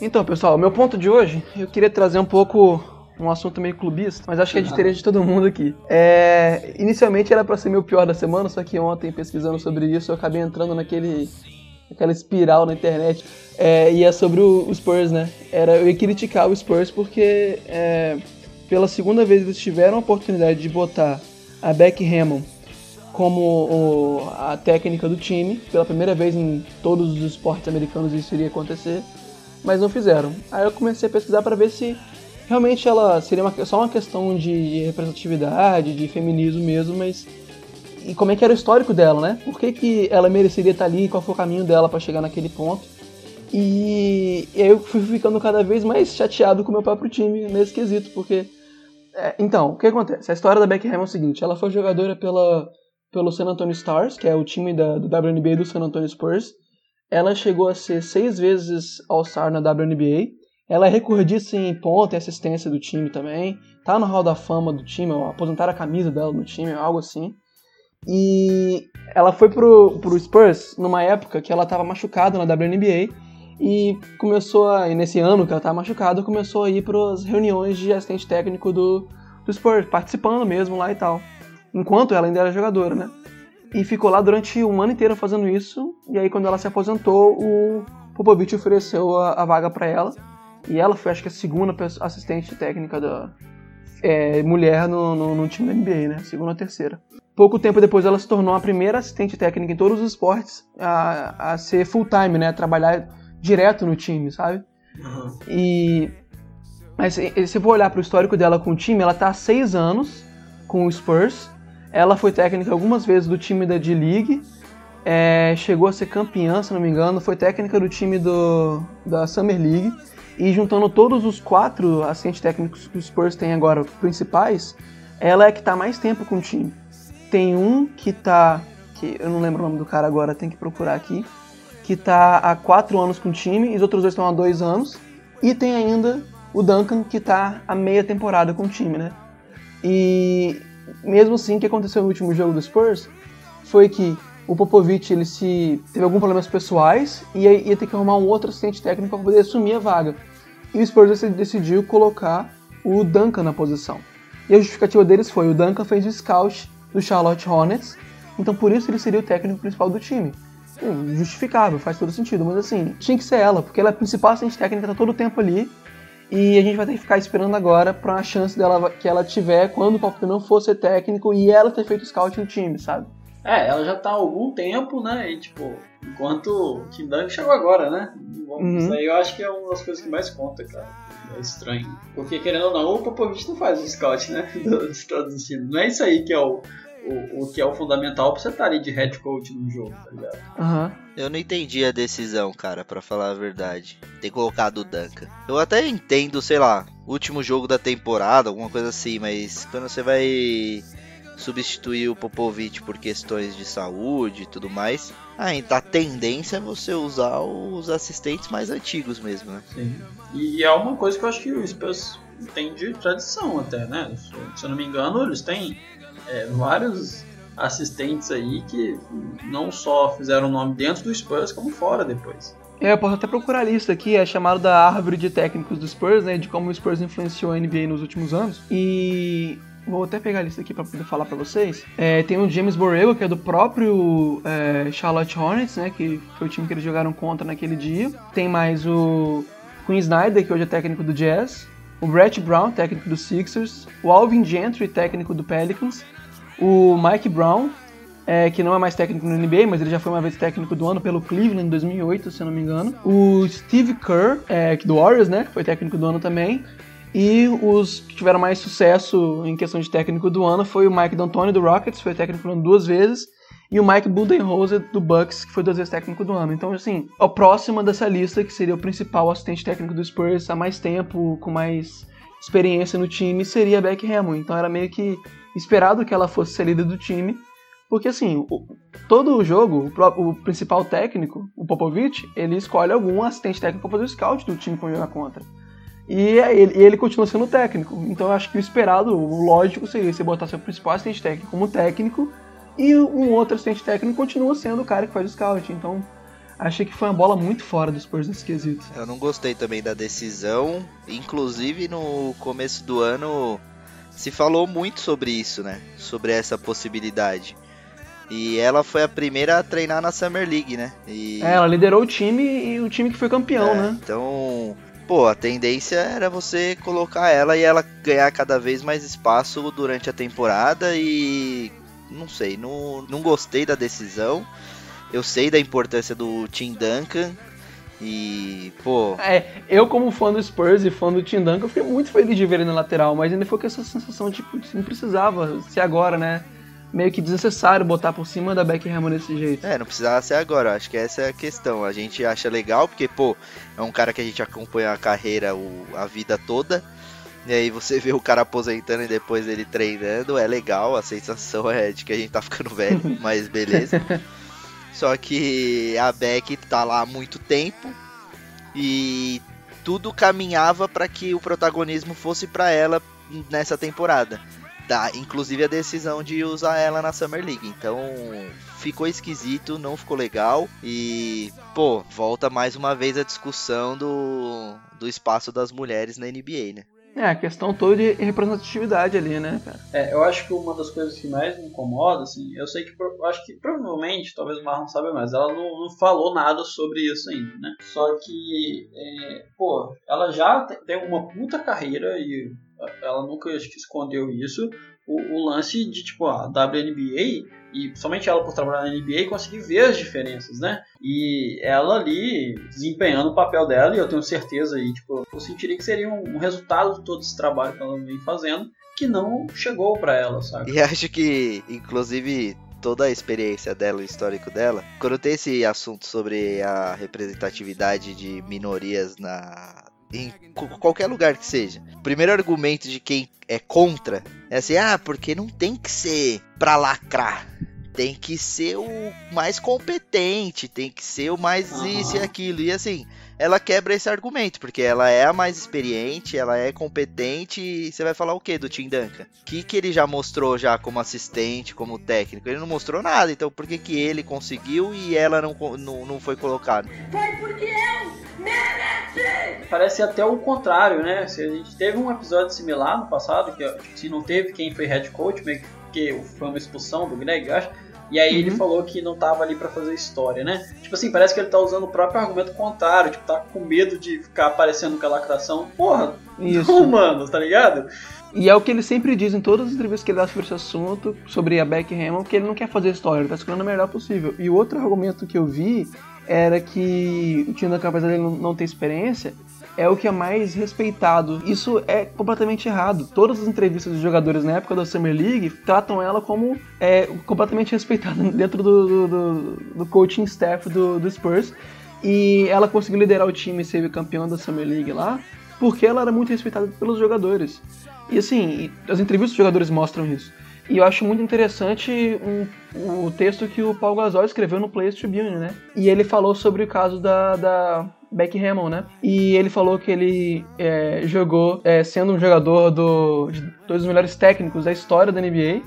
Então, pessoal, o meu ponto de hoje, eu queria trazer um pouco um assunto meio clubista, mas acho que é de interesse de todo mundo aqui. É, inicialmente era pra ser meu pior da semana, só que ontem, pesquisando sobre isso, eu acabei entrando naquele aquela espiral na internet. É, e é sobre o, o Spurs, né? Era, eu ia criticar o Spurs porque é, pela segunda vez eles tiveram a oportunidade de botar a Beck Hammond como o- a técnica do time. Pela primeira vez em todos os esportes americanos isso iria acontecer, mas não fizeram. Aí eu comecei a pesquisar para ver se realmente ela seria uma- só uma questão de representatividade, de feminismo mesmo, mas e como é que era o histórico dela, né? Por que, que ela mereceria estar ali? Qual foi o caminho dela para chegar naquele ponto? E, e aí eu fui ficando cada vez mais chateado com o meu próprio time nesse quesito, porque é, então, o que acontece? A história da Becky Hammond é o seguinte, ela foi jogadora pela, pelo San Antonio Stars, que é o time da, do WNBA do San Antonio Spurs. Ela chegou a ser seis vezes All-Star na WNBA. Ela é recordista em ponto e assistência do time também. Tá no Hall da Fama do time, aposentaram a camisa dela no time, algo assim. E ela foi pro, pro Spurs numa época que ela estava machucada na WNBA e começou a, e nesse ano que ela estava machucada, começou a ir para as reuniões de assistente técnico do, do Spurs, participando mesmo lá e tal. Enquanto ela ainda era jogadora, né? E ficou lá durante um ano inteiro fazendo isso. E aí, quando ela se aposentou, o Popovich ofereceu a, a vaga para ela. E ela foi, acho que, a segunda assistente técnica da é, mulher no, no, no time da NBA, né? Segunda ou terceira. Pouco tempo depois, ela se tornou a primeira assistente técnica em todos os esportes a, a ser full-time, né? A trabalhar direto no time, sabe? Uhum. E mas se se for olhar para o histórico dela com o time, ela tá há seis anos com o Spurs. Ela foi técnica algumas vezes do time da D-League. É, chegou a ser campeã, se não me engano. Foi técnica do time do, da Summer League. E juntando todos os quatro assistentes técnicos que o Spurs tem agora, principais, ela é que tá mais tempo com o time. Tem um que tá. que eu não lembro o nome do cara agora, tem que procurar aqui. Que tá há quatro anos com o time, e os outros dois estão há dois anos. E tem ainda o Duncan, que tá há meia temporada com o time, né? E mesmo assim, o que aconteceu no último jogo do Spurs foi que o Popovich ele se teve alguns problemas pessoais e aí ia ter que arrumar um outro assistente técnico para poder assumir a vaga. E o Spurs dec- decidiu colocar o Duncan na posição. E a justificativa deles foi: o Duncan fez o scout do Charlotte Hornets, então por isso ele seria o técnico principal do time. Justificável, faz todo sentido, mas assim, tinha que ser ela, porque ela é a principal assistente técnica, tá todo o tempo ali. E a gente vai ter que ficar esperando agora pra uma chance dela que ela tiver quando o Pop não for ser técnico e ela ter feito scout no time, sabe? É, ela já tá há algum tempo, né? E tipo, enquanto o Kim Dunk chegou agora, né? Uhum. Isso aí eu acho que é uma das coisas que mais conta, cara. É estranho. Porque querendo ou não, o Popovich não faz o scout, né? Dos todos os times. Não é isso aí que é o, o, o que é o fundamental pra você estar ali de head coach no jogo, tá ligado? Aham. Eu não entendi a decisão, cara, pra falar a verdade. Ter colocado o Duncan. Eu até entendo, sei lá, último jogo da temporada, alguma coisa assim, mas quando você vai substituir o Popovich por questões de saúde e tudo mais, aí a tendência é você usar os assistentes mais antigos mesmo, né? Sim. E é uma coisa que eu acho que o Spurs tem de tradição até, né? Se, se eu não me engano, eles têm é, vários assistentes aí que não só fizeram nome dentro do Spurs, como fora depois. É, eu posso até procurar a lista aqui, é chamado da árvore de técnicos do Spurs, né? De como o Spurs influenciou a NBA nos últimos anos. E vou até pegar a lista aqui pra poder falar pra vocês. É, tem o James Borrego, que é do próprio é, Charlotte Hornets, né? Que foi o time que eles jogaram contra naquele dia. Tem mais o Quinn Snyder, que hoje é técnico do Jazz. O Brett Brown, técnico do Sixers. O Alvin Gentry, técnico do Pelicans. O Mike Brown, é, que não é mais técnico no NBA, mas ele já foi uma vez técnico do ano pelo Cleveland em 2008, se eu não me engano. O Steve Kerr, é, do Warriors, né, que foi técnico do ano também. E os que tiveram mais sucesso em questão de técnico do ano foi o Mike D'Antoni do Rockets, foi técnico do ano duas vezes, e o Mike Budenholzer do Bucks, que foi duas vezes técnico do ano. Então, assim, a próxima dessa lista, que seria o principal assistente técnico do Spurs há mais tempo, com mais experiência no time, seria a Beck Hammond. Então era meio que esperado que ela fosse ser do time, porque assim, o, todo o jogo, o, o principal técnico, o Popovich, ele escolhe algum assistente técnico para fazer o scout do time vai jogar contra. E é ele, e ele continua sendo técnico. Então eu acho que o esperado, o lógico seria você botar seu principal assistente técnico como técnico e um outro assistente técnico continua sendo o cara que faz o scout. Então achei que foi uma bola muito fora dos Spurs nesse quesito. Eu não gostei também da decisão. Inclusive no começo do ano se falou muito sobre isso, né? Sobre essa possibilidade. E ela foi a primeira a treinar na Summer League, né? E... É, ela liderou o time e o time que foi campeão, É, né? Então, pô, a tendência era você colocar ela e ela ganhar cada vez mais espaço durante a temporada e não sei, não, não gostei da decisão. Eu sei da importância do Tim Duncan e, pô, É, eu como fã do Spurs e fã do Tim Duncan, eu fiquei muito feliz de ver ele na lateral, mas ainda foi com essa sensação que não precisava ser agora, né? Meio que desnecessário botar por cima da Beck Hammond desse jeito. é, não precisava ser agora, acho que essa é a questão. A gente acha legal porque, pô, é um cara que a gente acompanha a carreira, o- a vida toda. E aí você vê o cara aposentando e depois ele treinando, é legal, a sensação é de que a gente tá ficando velho, mas beleza. Só que a Beck tá lá há muito tempo e tudo caminhava para que o protagonismo fosse para ela nessa temporada. Da, inclusive a decisão de usar ela na Summer League. Então ficou esquisito, não ficou legal. E, pô, volta mais uma vez a discussão do, do espaço das mulheres na NBA, né? É, a questão toda de representatividade ali, né, cara? É, eu acho que uma das coisas que mais me incomoda, assim, eu sei que eu acho que provavelmente, talvez o Marlon saiba mais, ela não, não falou nada sobre isso ainda, né? Só que, é, pô, ela já te- tem uma puta carreira e ela nunca acho que escondeu isso. O, o lance de, tipo, a WNBA, e somente ela por trabalhar na NBA, conseguir ver as diferenças, né? E ela ali desempenhando o papel dela, e eu tenho certeza aí, tipo, eu sentiria que seria um, um resultado de todo esse trabalho que ela vem fazendo, que não chegou pra ela, sabe? E acho que, inclusive, toda a experiência dela, o histórico dela, quando tem esse assunto sobre a representatividade de minorias na. Em qualquer lugar que seja. O primeiro argumento de quem é contra é assim: ah, porque não tem que ser pra lacrar. Tem que ser o mais competente, tem que ser o mais isso e aquilo. E assim, ela quebra esse argumento, porque ela é a mais experiente, ela é competente, e você vai falar o que do Tim Duncan? O que, que ele já mostrou já como assistente, como técnico? Ele não mostrou nada, então por que, que ele conseguiu e ela não, não, não foi colocada? Parece até o contrário, né? Se a gente teve um episódio similar no passado, que se não teve quem foi head coach, meio que porque foi uma expulsão do Greg, eu acho. E aí ele Uhum. falou que não tava ali pra fazer história, né? Tipo assim, parece que ele tá usando o próprio argumento contrário, tipo, tá com medo de ficar aparecendo com a lacração. Porra, Isso. não, mano, tá ligado? E é o que ele sempre diz em todas as entrevistas que ele dá sobre esse assunto, sobre a Beck Hammond, que ele não quer fazer história, ele tá escolhendo o melhor possível. E outro argumento que eu vi era que o Tim Duncan, apesar dele não- não ter experiência, é o que é mais respeitado. Isso é completamente errado. Todas as entrevistas dos jogadores na época da Summer League tratam ela como é, completamente respeitada dentro do, do, do- do coaching staff do, do Spurs. E ela conseguiu liderar o time e ser campeã da Summer League lá, porque ela era muito respeitada pelos jogadores. E assim, as entrevistas dos jogadores mostram isso. E eu acho muito interessante um- o texto que o Paul Gasol escreveu no Players Tribune, né? E ele falou sobre o caso da, da Becky Hammond, né? E ele falou que ele é, jogou é, sendo um jogador do, de dois dos melhores técnicos da história da NBA,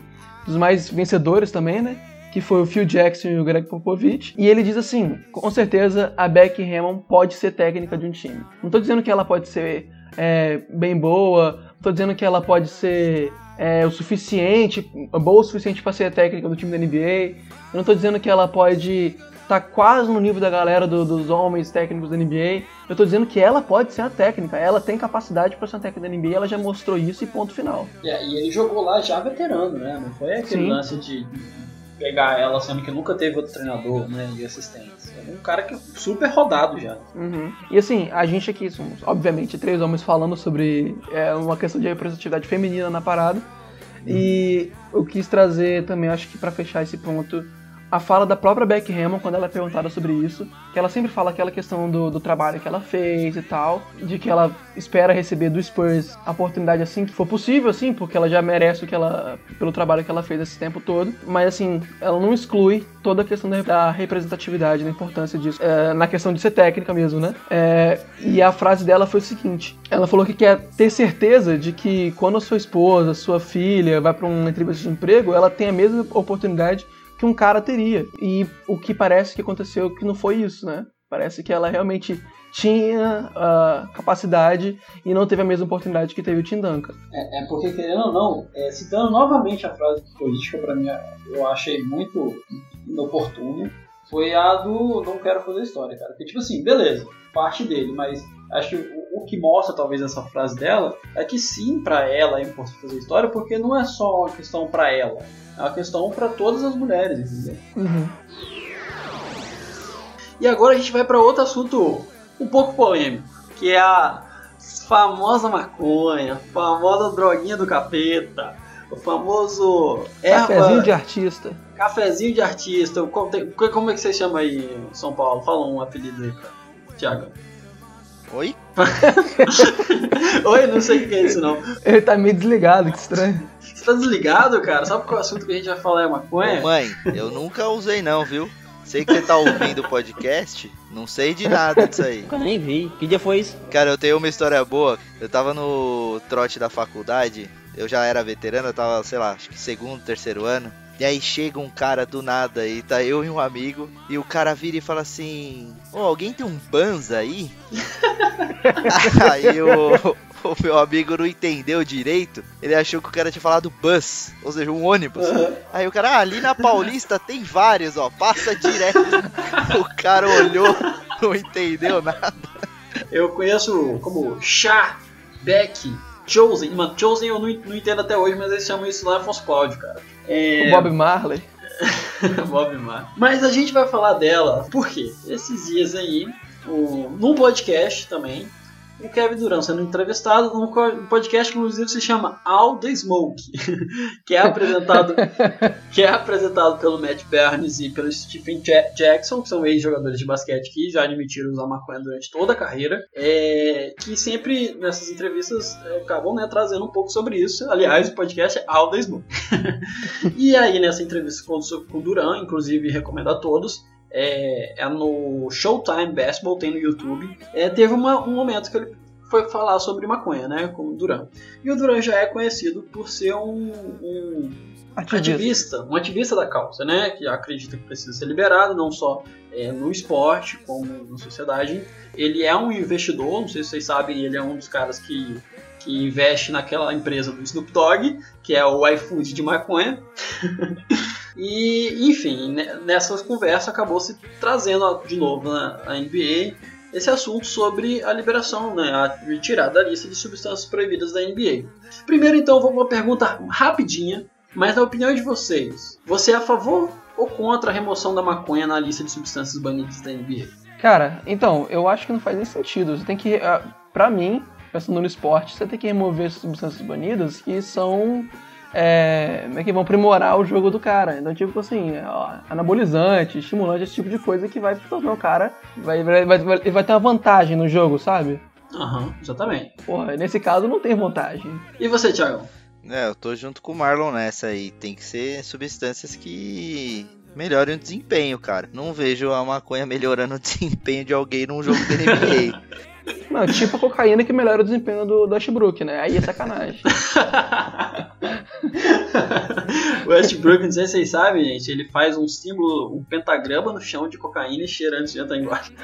dos mais vencedores também, né? Que foi o Phil Jackson e o Greg Popovich. E ele diz assim: com certeza a Becky Hammond pode ser técnica de um time. Não tô dizendo que ela pode ser é, bem boa, não tô dizendo que ela pode ser é, o suficiente, boa o suficiente para ser técnica do time da NBA. Eu não tô dizendo que ela pode estar quase no nível da galera do- dos homens técnicos da NBA. Eu tô dizendo que ela pode ser a técnica. Ela tem capacidade para ser uma técnica da NBA, ela já mostrou isso e ponto final. E, e ele jogou lá já veterano, né? Não foi aquele Sim. lance de pegar ela sendo que nunca teve outro treinador, né, de assistentes. É um cara que é super rodado já. Uhum. E assim, a gente aqui somos, obviamente, três homens falando sobre é, uma questão de representatividade feminina na parada. E eu quis trazer também, acho que pra fechar esse ponto, a fala da própria Beck Hammond quando ela é perguntada sobre isso, que ela sempre fala aquela questão do, do trabalho que ela fez e tal, de que ela espera receber do Spurs a oportunidade assim que for possível, assim, porque ela já merece o que ela pelo trabalho que ela fez esse tempo todo, mas assim, ela não exclui toda a questão da, da representatividade, da importância disso, é, na questão de ser técnica mesmo, né? É, e a frase dela foi o seguinte: ela falou que quer ter certeza de que quando a sua esposa, sua filha vai para uma entrevista de emprego, ela tem a mesma oportunidade que um cara teria. E o que parece que aconteceu que não foi isso, né? Parece que ela realmente tinha a capacidade e não teve a mesma oportunidade que teve o Tim Duncan. É, é porque, querendo ou não, é, citando novamente a frase política, pra mim eu achei muito inoportuna, foi a do não quero fazer história, cara. Porque, tipo assim, beleza, parte dele, mas acho que o, o que mostra talvez essa frase dela é que sim, pra ela é importante fazer história, porque não é só uma questão pra ela, é uma questão pra todas as mulheres, entendeu? Uhum. E agora a gente vai para outro assunto um pouco polêmico, que é a famosa maconha, a famosa droguinha do capeta, o famoso erva, Cafezinho de artista. cafezinho de artista. Como, é que você chama aí São Paulo? Fala um apelido aí pra Tiago. Oi? Oi, não sei o que é isso não. Ele tá meio desligado, que estranho. Você tá desligado, cara? Sabe qual é o assunto que a gente vai falar é Ô, maconha? mãe, eu nunca usei não, viu? Sei que você tá ouvindo o podcast, não sei de nada disso aí. Eu nem vi. Que dia foi isso? Cara, eu tenho uma história boa. Eu tava no trote da faculdade, eu já era veterano, eu tava, sei lá, acho que segundo, terceiro ano. E aí chega um cara do nada e tá eu e um amigo, e o cara vira e fala assim: Ô, alguém tem um Banza aí? aí o, o meu amigo não entendeu direito, ele achou que o cara tinha falado bus, ou seja, um ônibus. Aí o cara, ah, ali na Paulista tem vários, ó, passa direto. o cara olhou, não entendeu nada. Eu conheço como Chá, Beck, Chosen. Mano, Chosen eu não, não entendo até hoje, mas eles chamam isso lá Afonso Cláudio, cara. É... O Bob Marley. Bob Marley. Mas a gente vai falar dela, por quê? Esses dias aí, o, num podcast também, o Kevin Durant sendo entrevistado num podcast que inclusive se chama All the Smoke, que é apresentado que é apresentado pelo Matt Barnes e pelo Stephen Ja- Jackson, que são ex-jogadores de basquete que já admitiram usar maconha durante toda a carreira, é, que sempre nessas entrevistas é, acabam né, trazendo um pouco sobre isso. Aliás, o podcast é All the Smoke. e aí, nessa entrevista com, com o Duran, inclusive recomendo a todos, é, é no Showtime Basketball, tem no YouTube. É, teve uma- um momento que ele foi falar sobre maconha, né, com o Duran. E o Duran já é conhecido por ser um, um Ativista. ativista, um ativista da causa, né, que acredita que precisa ser liberado, não só é, no esporte, como na sociedade. Ele é um investidor, não sei se vocês sabem, ele é um dos caras que, que investe naquela empresa do Snoop Dogg, que é o iFood de maconha. E, enfim, ne- nessas conversas acabou se trazendo de novo na a NBA esse assunto sobre a liberação, né, a retirada da lista de substâncias proibidas da NBA. Primeiro, então, vou uma pergunta rapidinha, mas na opinião de vocês, você é a favor ou contra a remoção da maconha na lista de substâncias banidas da NBA? Cara, então, eu acho que não faz nem sentido. Você tem que. ah, Pra mim, pensando no esporte, você tem que remover as substâncias banidas que são. É, como é que vão aprimorar o jogo do cara. Então, tipo assim, ó, anabolizante, estimulante, esse tipo de coisa que vai tornar o cara. Vai, vai, vai, vai- ele vai ter uma vantagem no jogo, sabe? Aham, exatamente. Porra, nesse caso não tem vantagem. E você, Thiago? É, eu tô junto com o Marlon nessa aí. Tem que ser substâncias que melhorem o desempenho, cara. Não vejo a maconha melhorando o desempenho de alguém num jogo da NBA. Não, tipo a cocaína que melhora o desempenho do, do Westbrook, né? Aí é sacanagem. o Westbrook, não sei se vocês sabem, gente, ele faz um símbolo, um pentagrama no chão de cocaína e cheira antes de entrar embaixo.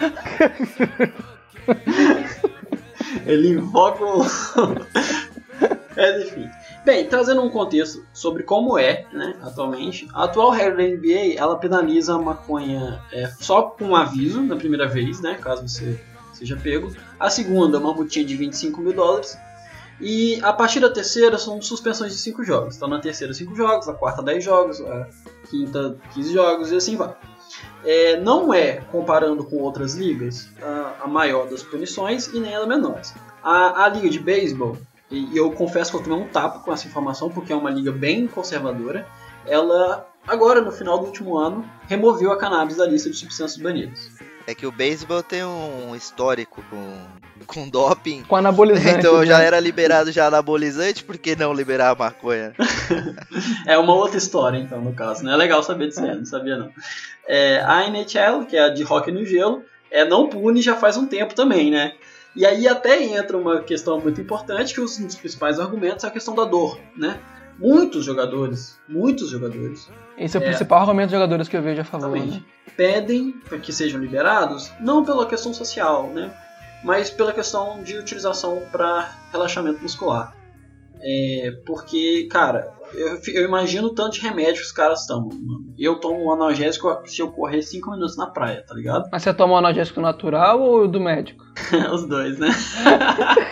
ele invoca o... Mas enfim. Bem, trazendo um contexto sobre como é, né, atualmente, a atual regra da NBA, ela penaliza a maconha é, só com um aviso na primeira vez, né, caso você seja pego. A segunda, uma multinha de 25 mil dólares. E a partir da terceira são suspensões de 5 jogos. Então na terceira 5 jogos, na quarta 10 jogos, a quinta 15 jogos e assim vai. É, não é, comparando com outras ligas, a, a maior das punições e nem a da menores. A, a liga de beisebol, e eu confesso que eu tomei um tapa com essa informação porque é uma liga bem conservadora, ela agora no final do último ano removeu a cannabis da lista de substâncias banidas. É que o beisebol tem um histórico com, com doping. Com anabolizante. Então né? já era liberado já anabolizante, por que não liberar a maconha? é uma outra história, então, no caso. Não é legal saber disso, né? não sabia não. É, a NHL, que é a de hockey no gelo, é, não pune já faz um tempo também, né? E aí até entra uma questão muito importante, que um dos principais argumentos é a questão da dor, né? Muitos jogadores, muitos jogadores, Esse é o É. principal argumento dos jogadores que eu vejo já falando. Exatamente. pedem para que sejam liberados, não pela questão social, né? Mas pela questão de utilização para relaxamento muscular. É, porque, cara, eu, eu imagino o tanto de remédio que os caras tomam. mano. Eu tomo um analgésico se eu correr 5 minutos na praia, tá ligado? Mas você toma o analgésico natural ou o do médico? Os dois, né?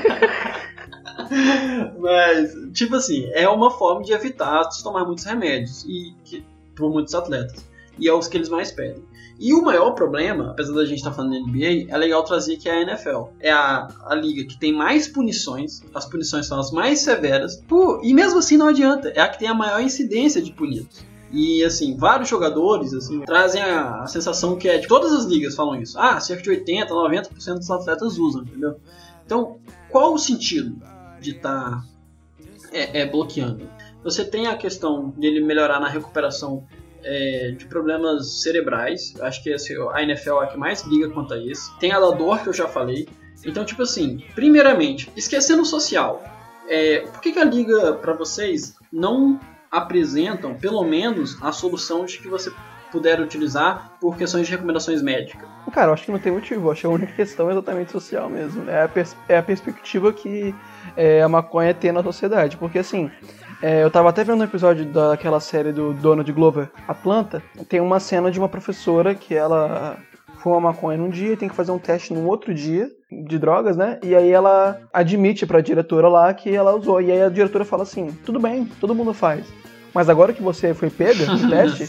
Mas, tipo assim, é uma forma de evitar de tomar muitos remédios e que, por muitos atletas. E é os que eles mais pedem. E o maior problema, apesar da gente estar falando da NBA, é legal trazer que é a NFL. É a, a liga que tem mais punições, as punições são as mais severas, pô, e mesmo assim não adianta, é a que tem a maior incidência de punidos. E assim, vários jogadores assim, trazem a, a sensação que é de todas as ligas falam isso. Ah, cerca de 80, 90% dos atletas usam, entendeu? Então, qual o sentido de estar é, é, bloqueando? Você tem a questão dele melhorar na recuperação é, de problemas cerebrais. Acho que a NFL é a que mais liga quanto a isso. Tem a da dor que eu já falei. Então, tipo assim, primeiramente, esquecendo o social, é, por que, que a liga, para vocês, não apresentam pelo menos a solução de que você puder utilizar por questões de recomendações médicas? Cara, eu acho que não tem motivo. Eu acho que a única questão é exatamente social mesmo. É a, é a perspectiva que é, a maconha tem na sociedade. Porque assim, é, eu tava até vendo um episódio daquela série do Donald Glover, Atlanta. Tem uma cena de uma professora que ela fuma maconha num dia e tem que fazer um teste no outro dia de drogas, né? E aí ela admite pra diretora lá que ela usou. E aí a diretora fala assim: tudo bem, todo mundo faz. Mas agora que você foi pega no teste,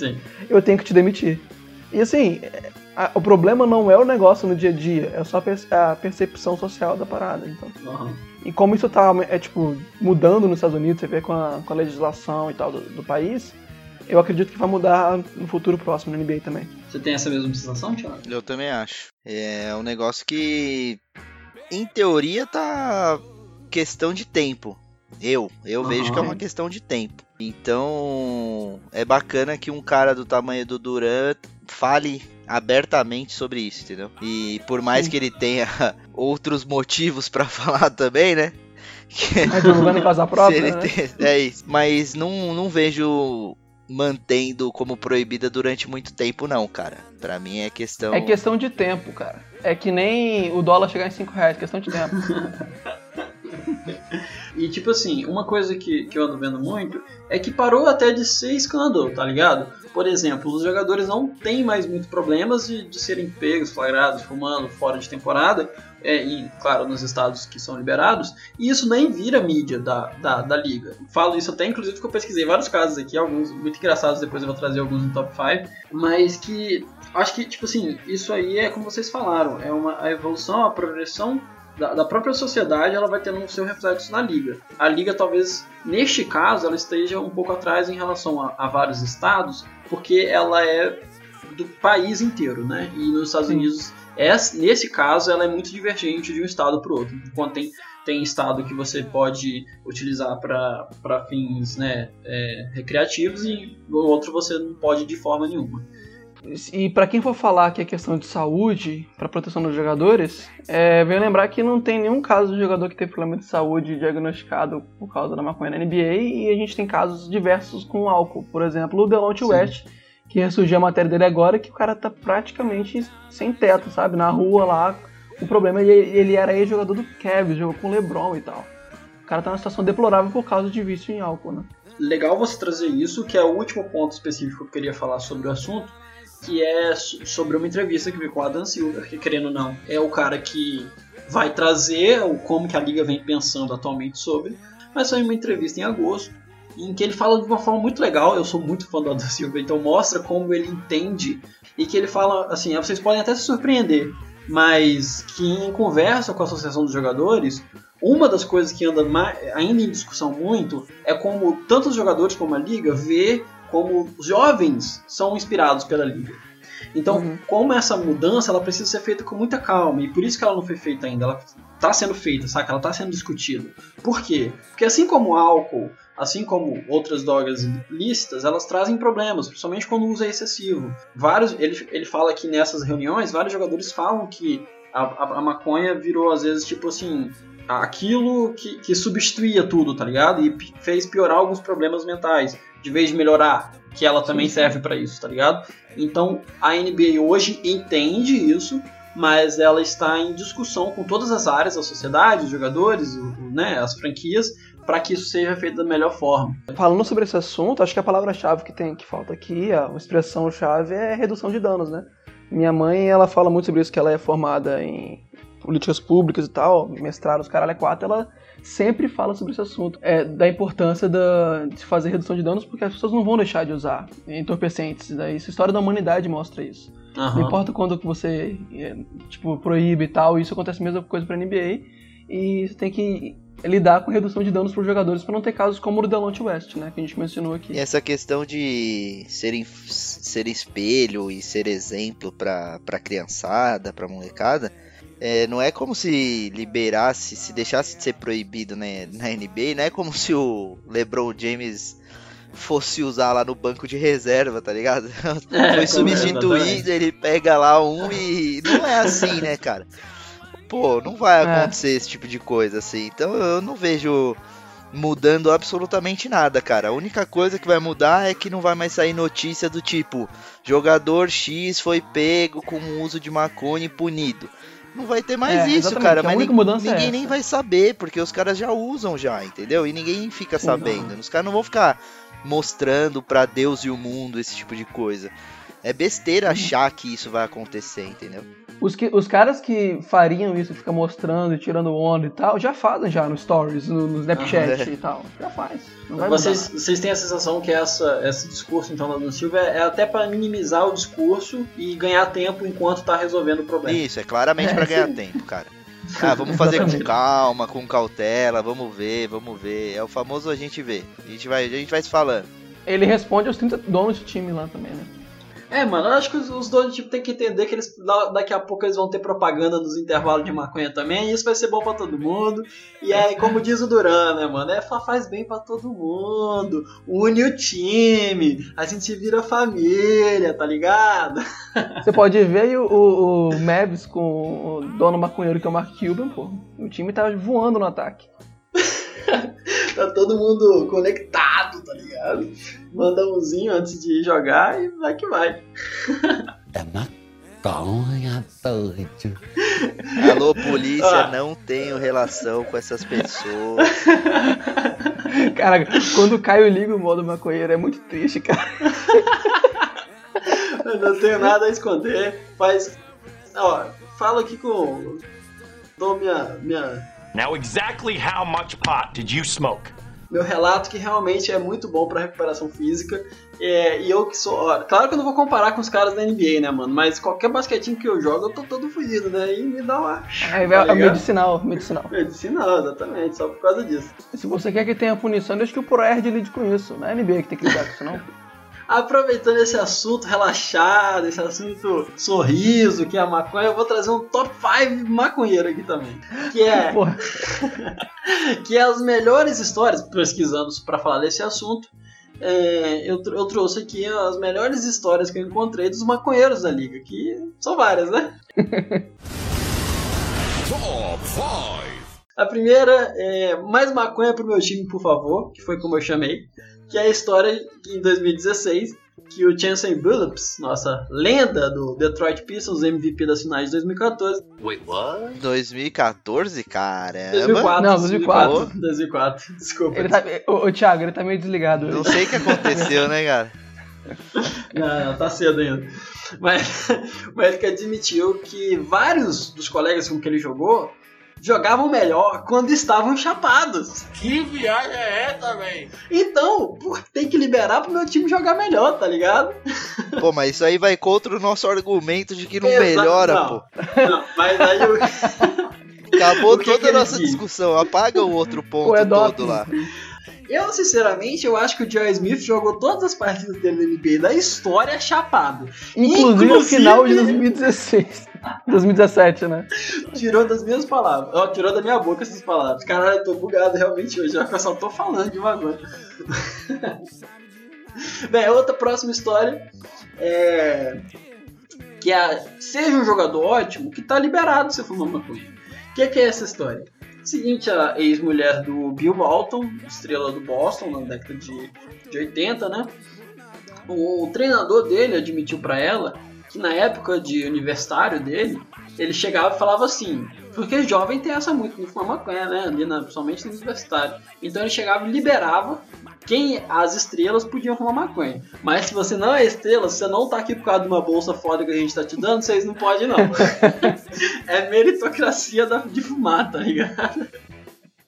eu tenho que te demitir. E assim, é, a- o problema não é o negócio no dia a dia, é só a perce- a percepção social da parada. Então. Uhum. E como isso tá, é, tipo, mudando nos Estados Unidos, você vê com a, com a legislação e tal do, do país, eu acredito que vai mudar no futuro próximo no NBA também. Você tem essa mesma sensação, Thiago? Eu também acho. É um negócio que, em teoria, tá questão de tempo. Eu, eu Aham. vejo que é uma questão de tempo. Então, é bacana que um cara do tamanho do Durant fale abertamente sobre isso, entendeu? E por mais Sim. que ele tenha outros motivos pra falar também, né? Em se própria, né? tem- é isso. Mas não, não vejo mantendo como proibida durante muito tempo, não, cara. Pra mim é questão. É questão de tempo, cara. É que nem o dólar chegar em 5 reais, questão de tempo. E tipo assim, uma coisa que, que eu ando vendo muito é que parou até de ser escândalo, tá ligado? Por exemplo, os jogadores não têm mais muitos problemas de, de serem pegos, flagrados, fumando fora de temporada, é, claro, nos estados que são liberados, e isso nem vira mídia da, da, da liga. Falo isso até inclusive porque eu pesquisei vários casos aqui, alguns muito engraçados, depois eu vou trazer alguns no top 5, mas que acho que, tipo assim, isso aí é como vocês falaram, é uma a evolução, a progressão da, da própria sociedade, ela vai tendo um seu reflexo na liga. A liga, talvez, neste caso, ela esteja um pouco atrás em relação a, a vários estados, porque ela é do país inteiro, né? E nos Estados. Unidos, é, nesse caso, ela é muito divergente de um estado para o outro. Enquanto tem, tem estado que você pode utilizar para fins né, é, recreativos e o outro você não pode de forma nenhuma. E pra quem for falar que é questão de saúde, pra proteção dos jogadores, é, venho lembrar que não tem nenhum caso de jogador que teve problema de saúde diagnosticado por causa da maconha na NBA e a gente tem casos diversos com álcool. Por exemplo, o Delonte. West, que ressurgiu a matéria dele agora, que o cara tá praticamente sem teto, sabe? Na rua lá. O problema é que ele ele era ex-jogador do Cavs, jogou com o LeBron e tal. O cara tá numa situação deplorável por causa de vício em álcool, né? legal você trazer isso, que é o último ponto específico que eu queria falar sobre o assunto, que é so- sobre uma entrevista que vi com o Adam Silver, que querendo ou não, é o cara que vai trazer o como que a liga vem pensando atualmente sobre, mas foi uma entrevista em agosto em que ele fala de uma forma muito legal. Eu sou muito fã do Adam Silva, então mostra como ele entende e que ele fala assim, vocês podem até se surpreender, mas que em conversa com a associação dos jogadores, uma das coisas que anda ainda em discussão muito é como tanto os jogadores como a liga vê como os jovens são inspirados pela liga. Então, Uhum. como essa mudança, ela precisa ser feita com muita calma. E por isso que ela não foi feita ainda. Ela está sendo feita, saca? Ela está sendo discutida. Por quê? Porque assim como o álcool, assim como outras drogas ilícitas, elas trazem problemas, principalmente quando o uso é excessivo. Vários, ele, ele fala que nessas reuniões, vários jogadores falam que a, a, a maconha virou, às vezes, tipo assim, aquilo que, que substituía tudo, tá ligado? E fez piorar alguns problemas mentais, de vez de melhorar, que ela também serve pra isso, tá ligado? Então a NBA hoje entende isso, mas ela está em discussão com todas as áreas da sociedade, os jogadores, o- né, as franquias, para que isso seja feito da melhor forma. Falando sobre esse assunto, acho que a palavra-chave que tem que falta aqui, a expressão-chave é redução de danos, né? Minha mãe, ela fala muito sobre isso, que ela é formada em políticas públicas e tal, mestrado, os caralho é quatro, ela sempre fala sobre esse assunto, é, da importância da, de fazer redução de danos, porque as pessoas não vão deixar de usar entorpecentes, né? Isso, a história da humanidade mostra isso. Não Aham. importa quando você, é, tipo, proíbe e tal, isso acontece a mesma coisa pra NBA, e você tem que lidar com redução de danos pros jogadores pra não ter casos como o do Delonte West, né, que a gente mencionou aqui. E essa questão de ser, ser espelho e ser exemplo pra criançada, pra molecada, é, não é como se liberasse, se deixasse de ser proibido né, na NBA, não é como se o LeBron James fosse usar lá no banco de reserva, tá ligado? É, Foi substituído, ele pega lá um e. Não é assim, né, cara? Pô, não vai É. acontecer esse tipo de coisa assim. Então eu não vejo mudando absolutamente nada, cara. A única coisa que vai mudar é que não vai mais sair notícia do tipo: jogador X foi pego com o uso de maconha e punido. Não vai ter mais É, isso, cara. a Mas é ninguém essa. nem vai saber, porque os caras já usam já, entendeu? E ninguém fica sabendo. Os caras não vão ficar mostrando pra Deus e o mundo esse tipo de coisa. É besteira achar que isso vai acontecer, entendeu? Os, que, os caras que fariam isso, fica mostrando e tirando onda e tal, já fazem já no Stories, no, no Snapchat Ah, é. e tal. Já faz. Vocês, vocês têm a sensação que essa, esse discurso então da Dan Silva é, é até para minimizar o discurso e ganhar tempo enquanto tá resolvendo o problema. Isso, é claramente É, pra ganhar tempo, cara. Ah, vamos fazer com calma, com cautela, vamos ver, vamos ver. É o famoso a gente vê. A gente vai, a gente vai se falando. Ele responde aos 30 donos de time lá também, né? É, mano, eu acho que os, os donos tipo, tem que entender que eles da- daqui a pouco eles vão ter propaganda nos intervalos de maconha também, e isso vai ser bom pra todo mundo. E aí, como diz o Duran, né, mano? É, fa- faz bem pra todo mundo. Une o time, a gente vira família, tá ligado? Você pode ver o, o, o Mavs com o dono maconheiro que é o Mark Cuban, pô. O time tá voando no ataque. Tá todo mundo conectado, tá ligado? Manda umzinho antes de ir jogar e vai que vai. É maconha doido. Alô, polícia, Ah. não tenho relação com essas pessoas. Cara, quando o Caio liga o modo maconheiro é muito triste, cara. Eu não tenho nada a esconder, mas. Ó, falo aqui com. Dou minha, minha, Now, exactly how much pot did you smoke? Meu relato que realmente é muito bom pra recuperação física. É, e eu que sou. ó, claro que eu não vou comparar com os caras da NBA, né, mano? Mas qualquer basquetinho que eu jogo, eu tô todo fudido, né? E me dá uma. Aí Tá ligado? medicinal, medicinal. Medicinal, exatamente, só por causa disso. Se você quer que tenha punição, deixa que o ProErd lide com isso. Não é a NBA que tem que lidar com isso, não. Aproveitando esse assunto relaxado, esse assunto sorriso, que é a maconha, eu vou trazer um top 5 maconheiro aqui também. Que é. Que é as melhores histórias, pesquisando para falar desse assunto, é, eu, eu trouxe aqui as melhores histórias que eu encontrei dos maconheiros da liga, que são várias, né? Top 5. A primeira é mais maconha pro meu time, por favor, que foi como eu chamei, que é a história que em 2016 que o Chancellor Billups, nossa lenda do Detroit Pistons, MVP das finais de 2014, Wait, what? 2014, caramba. 2004, Não, 2004. 2004, desculpa. Ele tá, ô, ô, Thiago, ele tá meio desligado. Não sei o que aconteceu, né, cara? Não, não, tá cedo ainda. Mas o Eric admitiu que vários dos colegas com que ele jogou jogavam melhor quando estavam chapados. Que viagem é essa, velho? Então, tem que liberar pro meu time jogar melhor, tá ligado? Pô, mas isso aí vai contra o nosso argumento de que não Exato, melhora, não. pô. Não, mas aí eu... Acabou O que toda que a nossa diz? discussão. Apaga o outro ponto Pô, é todo lá. Eu, sinceramente, eu acho que o Joe Smith jogou todas as partidas dele na NBA da história chapado. Inclusive, o Inclusive- final de 2016. 2017, né? Tirou das minhas palavras. Ó, tirou da minha boca essas palavras. Caralho, eu tô bugado realmente hoje. Eu só tô falando de uma. Bem, outra próxima história é. Que é. Seja um jogador ótimo que tá liberado se fumar maconha. O que, que é essa história? Seguinte, a ex-mulher do Bill Walton, estrela do Boston na década de, de 80, né? O, treinador dele admitiu pra ela que na época de universitário dele, ele chegava e falava assim, porque jovem tem essa muito de fumar maconha, né? Ali na, principalmente no universitário. Então ele chegava e liberava quem as estrelas podiam fumar maconha. Mas se você não é estrela, se você não tá aqui por causa de uma bolsa foda que a gente tá te dando, vocês não podem não. é meritocracia da- de fumar, tá ligado?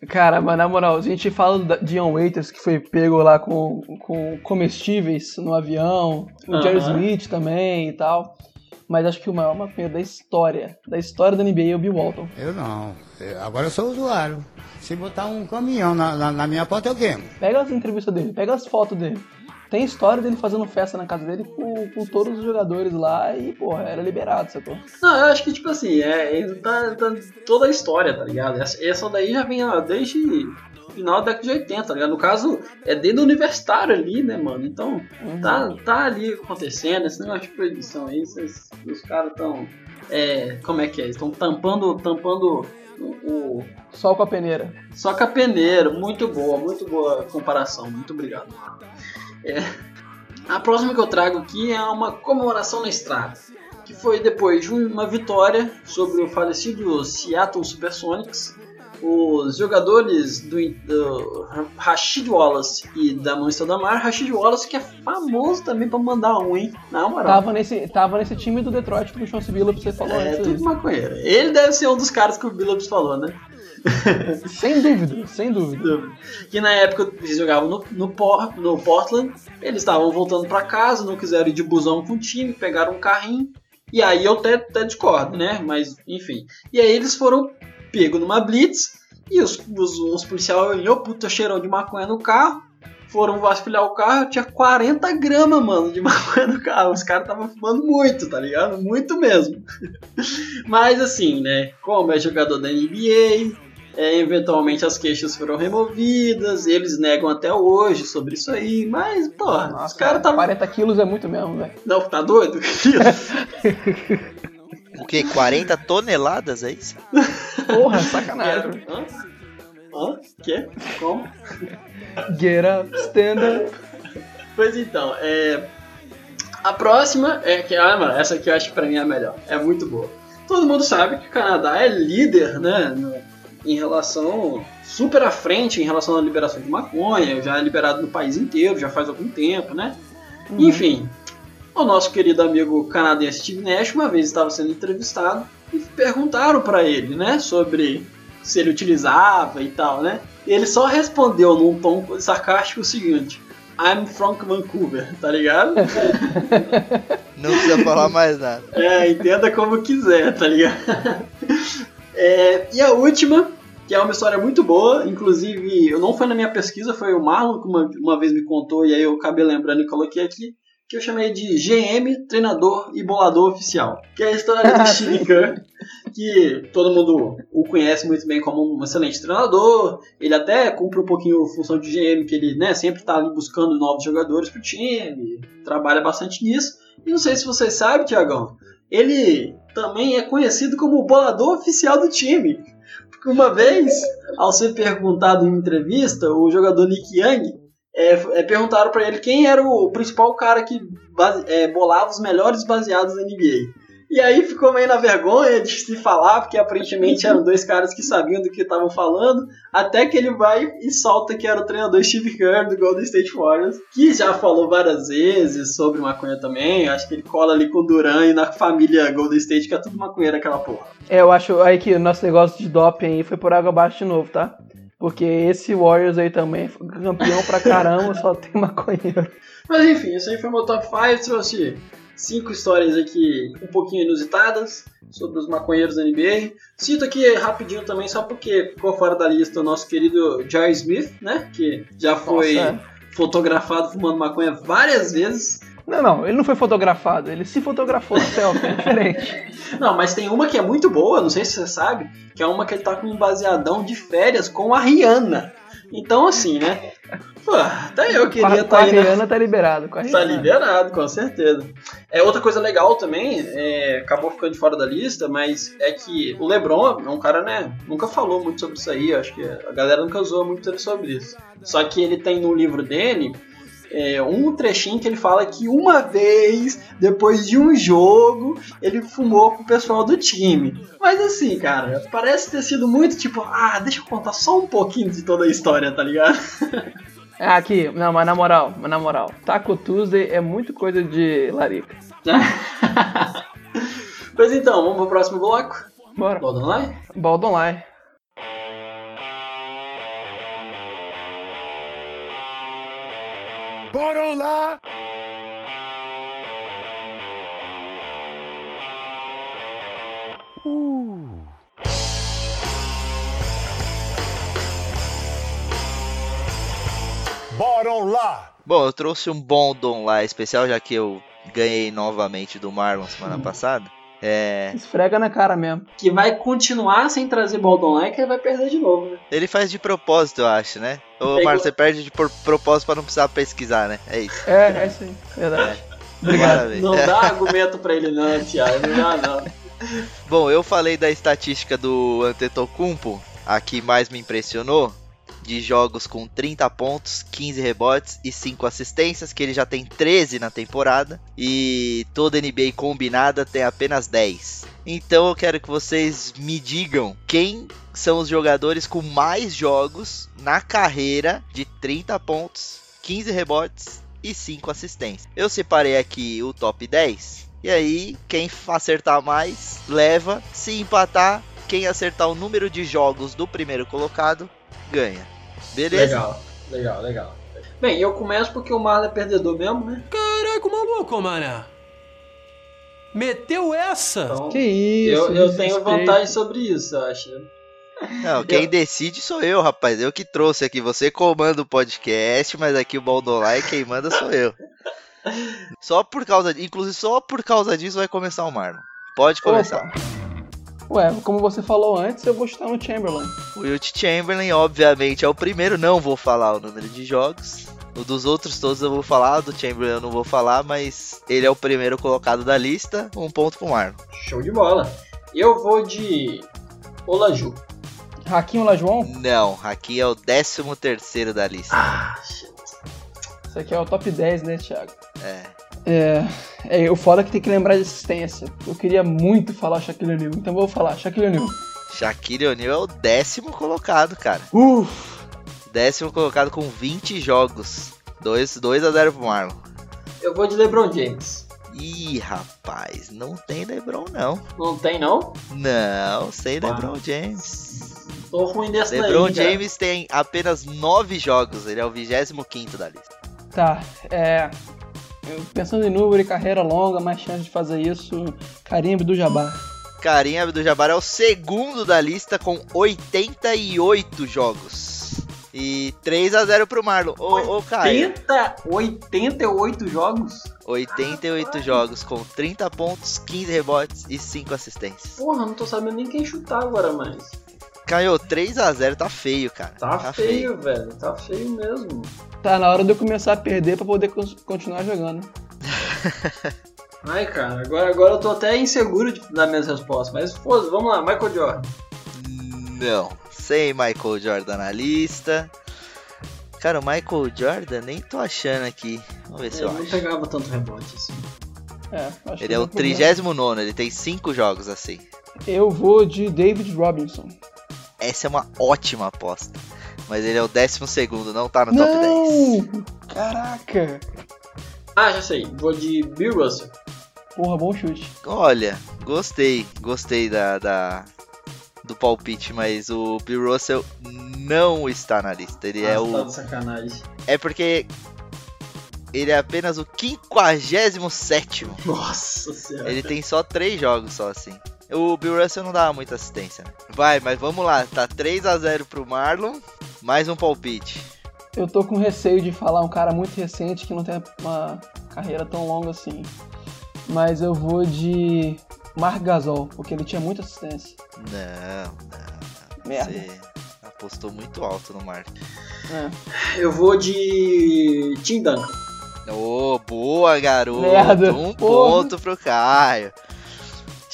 Cara, mas na moral, a gente fala da Dion Waiters, que foi pego lá com, com comestíveis no avião, o Jerry Aham. Smith também e tal. Mas acho que o maior maconheiro da história, da história da NBA é o Bill Walton. Eu não. Agora eu sou usuário. Se botar um caminhão na, na, na minha porta, eu queimo. Pega as entrevistas dele, pega as fotos dele. Tem história dele fazendo festa na casa dele com, com todos os jogadores lá e, porra, era liberado, sacou? Não, eu acho que, tipo assim, é, tá, tá toda a história, tá ligado? Essa, essa daí já vem ó, desde final da década de 80, tá ligado? No caso, é desde o universitário ali, né, mano? Então, tá, tá ali acontecendo, esse negócio de proibição aí, esses- os caras tão. É, como é que é? Estão tampando, tampando o, o- Só com a peneira. Só com a peneira. Muito boa, muito boa comparação. Muito obrigado. É, a próxima que eu trago aqui é uma comemoração na estrada. Que foi depois de uma vitória sobre o falecido Seattle Supersonics. Os jogadores do, do Rashid Wallace e da Mão Mar, Rashid Wallace que é famoso também pra mandar um, hein? Na moral. Tava nesse, tava nesse time do Detroit que o Chance Billups você falou É, tudo maconheiro. Ele deve ser um dos caras que o Billups falou, né? Sem dúvida, sem dúvida. Que na época eles jogavam no, no, Por- no Portland, eles estavam voltando pra casa, não quiseram ir de busão com o time, pegaram um carrinho. E aí eu até, até discordo, né? Mas enfim. E aí eles foram pegos numa blitz e os, os, os policiais olhou, puta cheirão de maconha no carro. Foram vasculhar o carro, tinha 40 gramas, mano, de maconha no carro. Os caras estavam fumando muito, tá ligado? Muito mesmo. Mas assim, né? Como é jogador da NBA, é, eventualmente as queixas foram removidas, eles negam até hoje sobre isso aí, mas, porra, os Nossa, caras estavam. 40 quilos é muito mesmo, velho. Não, tá doido? O quê? 40 toneladas, é isso? Porra, sacanagem. Hã? Hã? Quê? Como? Get up, stand up. Pois então, é. A próxima é que, ah, mano, essa aqui eu acho que pra mim é a melhor. É muito boa. Todo mundo sabe que o Canadá é líder, né? Em relação. super à frente em relação à liberação de maconha, já é liberado no país inteiro, já faz algum tempo, né? Enfim, o nosso querido amigo canadense Steve Nash uma vez estava sendo entrevistado e perguntaram pra ele, né, sobre se ele utilizava e tal, né? E ele só respondeu num tom sarcástico o seguinte: I'm from Vancouver, tá ligado? Não precisa falar mais nada. É, entenda como quiser, tá ligado? É, e a última, que é uma história muito boa, inclusive, eu não foi na minha pesquisa, foi o Marlon que uma, uma vez me contou, e aí eu acabei lembrando e coloquei aqui, que eu chamei de GM, treinador e bolador oficial. Que é a história do Kerr, que todo mundo o conhece muito bem como um excelente treinador, ele até cumpre um pouquinho a função de GM, que ele né, sempre está ali buscando novos jogadores pro time, trabalha bastante nisso. E não sei se vocês sabem, Tiagão, ele também é conhecido como o bolador oficial do time. Porque uma vez, ao ser perguntado em entrevista, o jogador Nick Young é, é, perguntaram para ele quem era o principal cara que base, é, bolava os melhores baseados da NBA. E aí ficou meio na vergonha de se falar, porque aparentemente eram dois caras que sabiam do que estavam falando, até que ele vai e solta que era o treinador Steve Kerr do Golden State Warriors, que já falou várias vezes sobre maconha também, acho que ele cola ali com o Duran e na família Golden State, que é tudo maconheiro aquela porra. É, eu acho aí que o nosso negócio de doping aí foi por água abaixo de novo, tá? Porque esse Warriors aí também foi campeão pra caramba, só tem maconheiro. Mas enfim, isso aí foi meu top 5, trouxe cinco histórias aqui um pouquinho inusitadas sobre os maconheiros da NBA. Cito aqui rapidinho também, só porque ficou fora da lista o nosso querido Jerry Smith, né? Que já foi Nossa, fotografado fumando maconha várias vezes. Não, não, ele não foi fotografado, ele se fotografou no selfie, é diferente. Não, mas tem uma que é muito boa, não sei se você sabe, que é uma que ele tá com um baseadão de férias com a Rihanna. Então, assim, né? Pô, até eu queria estar a aí na, tá liberado. Com a Tá liberado, com certeza. É outra coisa legal também, é, acabou ficando de fora da lista, mas é que o LeBron é um cara, né, nunca falou muito sobre isso aí, acho que a galera nunca usou muito sobre isso. Só que ele tem no livro dele é, um trechinho que ele fala que uma vez, depois de um jogo, ele fumou com o pessoal do time. Mas assim, cara, parece ter sido muito tipo, ah, deixa eu contar só um pouquinho de toda a história, tá ligado? É, aqui, não, mas na moral, mas na moral, Taco Tuesday é muito coisa de larica. Pois então, vamos pro próximo bloco? Bora. Bora lá? Baldo Online. Bora lá! Bora lá! Bom, eu trouxe um bom dom lá especial, já que eu ganhei novamente do Marlon semana passada. É, Esfrega na cara mesmo. Que vai continuar sem trazer Baldon lá e que ele vai perder de novo, né? ele faz de propósito, eu acho, né? Ô, Pegou. Marlon, você perde de por- propósito pra não precisar pesquisar, né? É isso. É, é isso aí, verdade. Obrigado. Parabéns. Não dá argumento pra ele não, Thiago. Não dá não. Bom, eu falei da estatística do Antetokounmpo, a que mais me impressionou, de jogos com 30 pontos, 15 rebotes e 5 assistências, que ele já tem 13 na temporada, e toda NBA combinada tem apenas 10. Então eu quero que vocês me digam quem são os jogadores com mais jogos na carreira de 30 pontos, 15 rebotes e 5 assistências. Eu separei aqui o top 10. E aí, quem acertar mais, leva. Se empatar, quem acertar o número de jogos do primeiro colocado, ganha. Beleza? Legal, legal, legal. Bem, eu começo porque o Marlon é perdedor mesmo, né? Caraca, maluco, mané. Meteu essa? Então, Que isso, eu, eu tenho vantagem sobre isso, eu acho. Não, quem decide sou eu, rapaz. Eu que trouxe aqui. Você comanda o podcast, mas aqui o Baldolai quem manda sou eu. Só por causa, inclusive só por causa disso vai começar o Marlon. Pode começar. Opa. Ué, como você falou antes, eu vou chutar no Chamberlain. O Wilt Chamberlain, obviamente, é o primeiro. Não vou falar o número de jogos. O dos outros todos eu vou falar, do Chamberlain eu não vou falar, mas ele é o primeiro colocado da lista. Um ponto pro Marlon. Show de bola. Eu vou de Olaju. Raquinho Lajoão, Não, aqui é o 13 terceiro da lista. Ah, shit. isso aqui é o top 10, né, Thiago? É. É, é, o foda é que tem que lembrar de assistência. Eu queria muito falar Shaquille O'Neal, então vou falar Shaquille O'Neal. Shaquille O'Neal é o décimo colocado, cara. Uff, Décimo colocado com 20 jogos. 2, 2 a 0 pro Marlon. Eu vou de LeBron James. Ih, rapaz, não tem LeBron não. Não tem, não? Não, sem Ah. LeBron James. Tô ruim desse LeBron daí, cara. James tem apenas 9 jogos, ele é o 25 da lista. tá, é. Pensando em número e carreira longa, mais chance de fazer isso, Karim do Jabbar. Karim Abdul-Jabbar é o segundo da lista com 88 jogos. E 3 a 0 pro Marlon. Ô, ô Caio. 80, 88 jogos? 88 jogos com 30 pontos, 15 rebotes e 5 assistências. Porra, não tô sabendo nem quem chutar agora mais. Caio, 3 a 0 tá feio, cara. Tá, feio, velho. Tá feio mesmo. Tá na hora de eu começar a perder pra poder continuar jogando. Ai, cara, agora, agora eu tô até inseguro de dar minhas respostas. Mas foda vamos lá, Michael Jordan. Não, sem Michael Jordan na lista. Cara, o Michael Jordan nem tô achando aqui. Vamos ver se eu Ele não acho. pegava tanto rebote assim. É, acho que Ele é não o problema. 39, ele tem 5 jogos assim. Eu vou de David Robinson. Essa é uma ótima aposta. Mas ele é o 12, não tá no top 10. Não! Caraca! Ah, já sei. Vou de Bill Russell. Porra, bom chute. Olha, gostei, gostei da, da- do palpite, mas o Bill Russell não está na lista. Ele é Ah, o Tá de sacanagem. é porque ele é apenas o 57 Nossa senhora. Ele tem só 3 jogos só assim. O Bill Russell não dá muita assistência, né? Vai, mas vamos lá, tá 3 a 0 pro Marlon, mais um palpite. Eu tô com receio de falar um cara muito recente que não tem uma carreira tão longa assim. Mas eu vou de Mark Gasol, porque ele tinha muita assistência. Não, não. Merda. Você apostou muito alto no Mark. É. Eu vou de Tim Duncan. Ô, boa, garoto. Merda, Um porra. ponto pro Caio.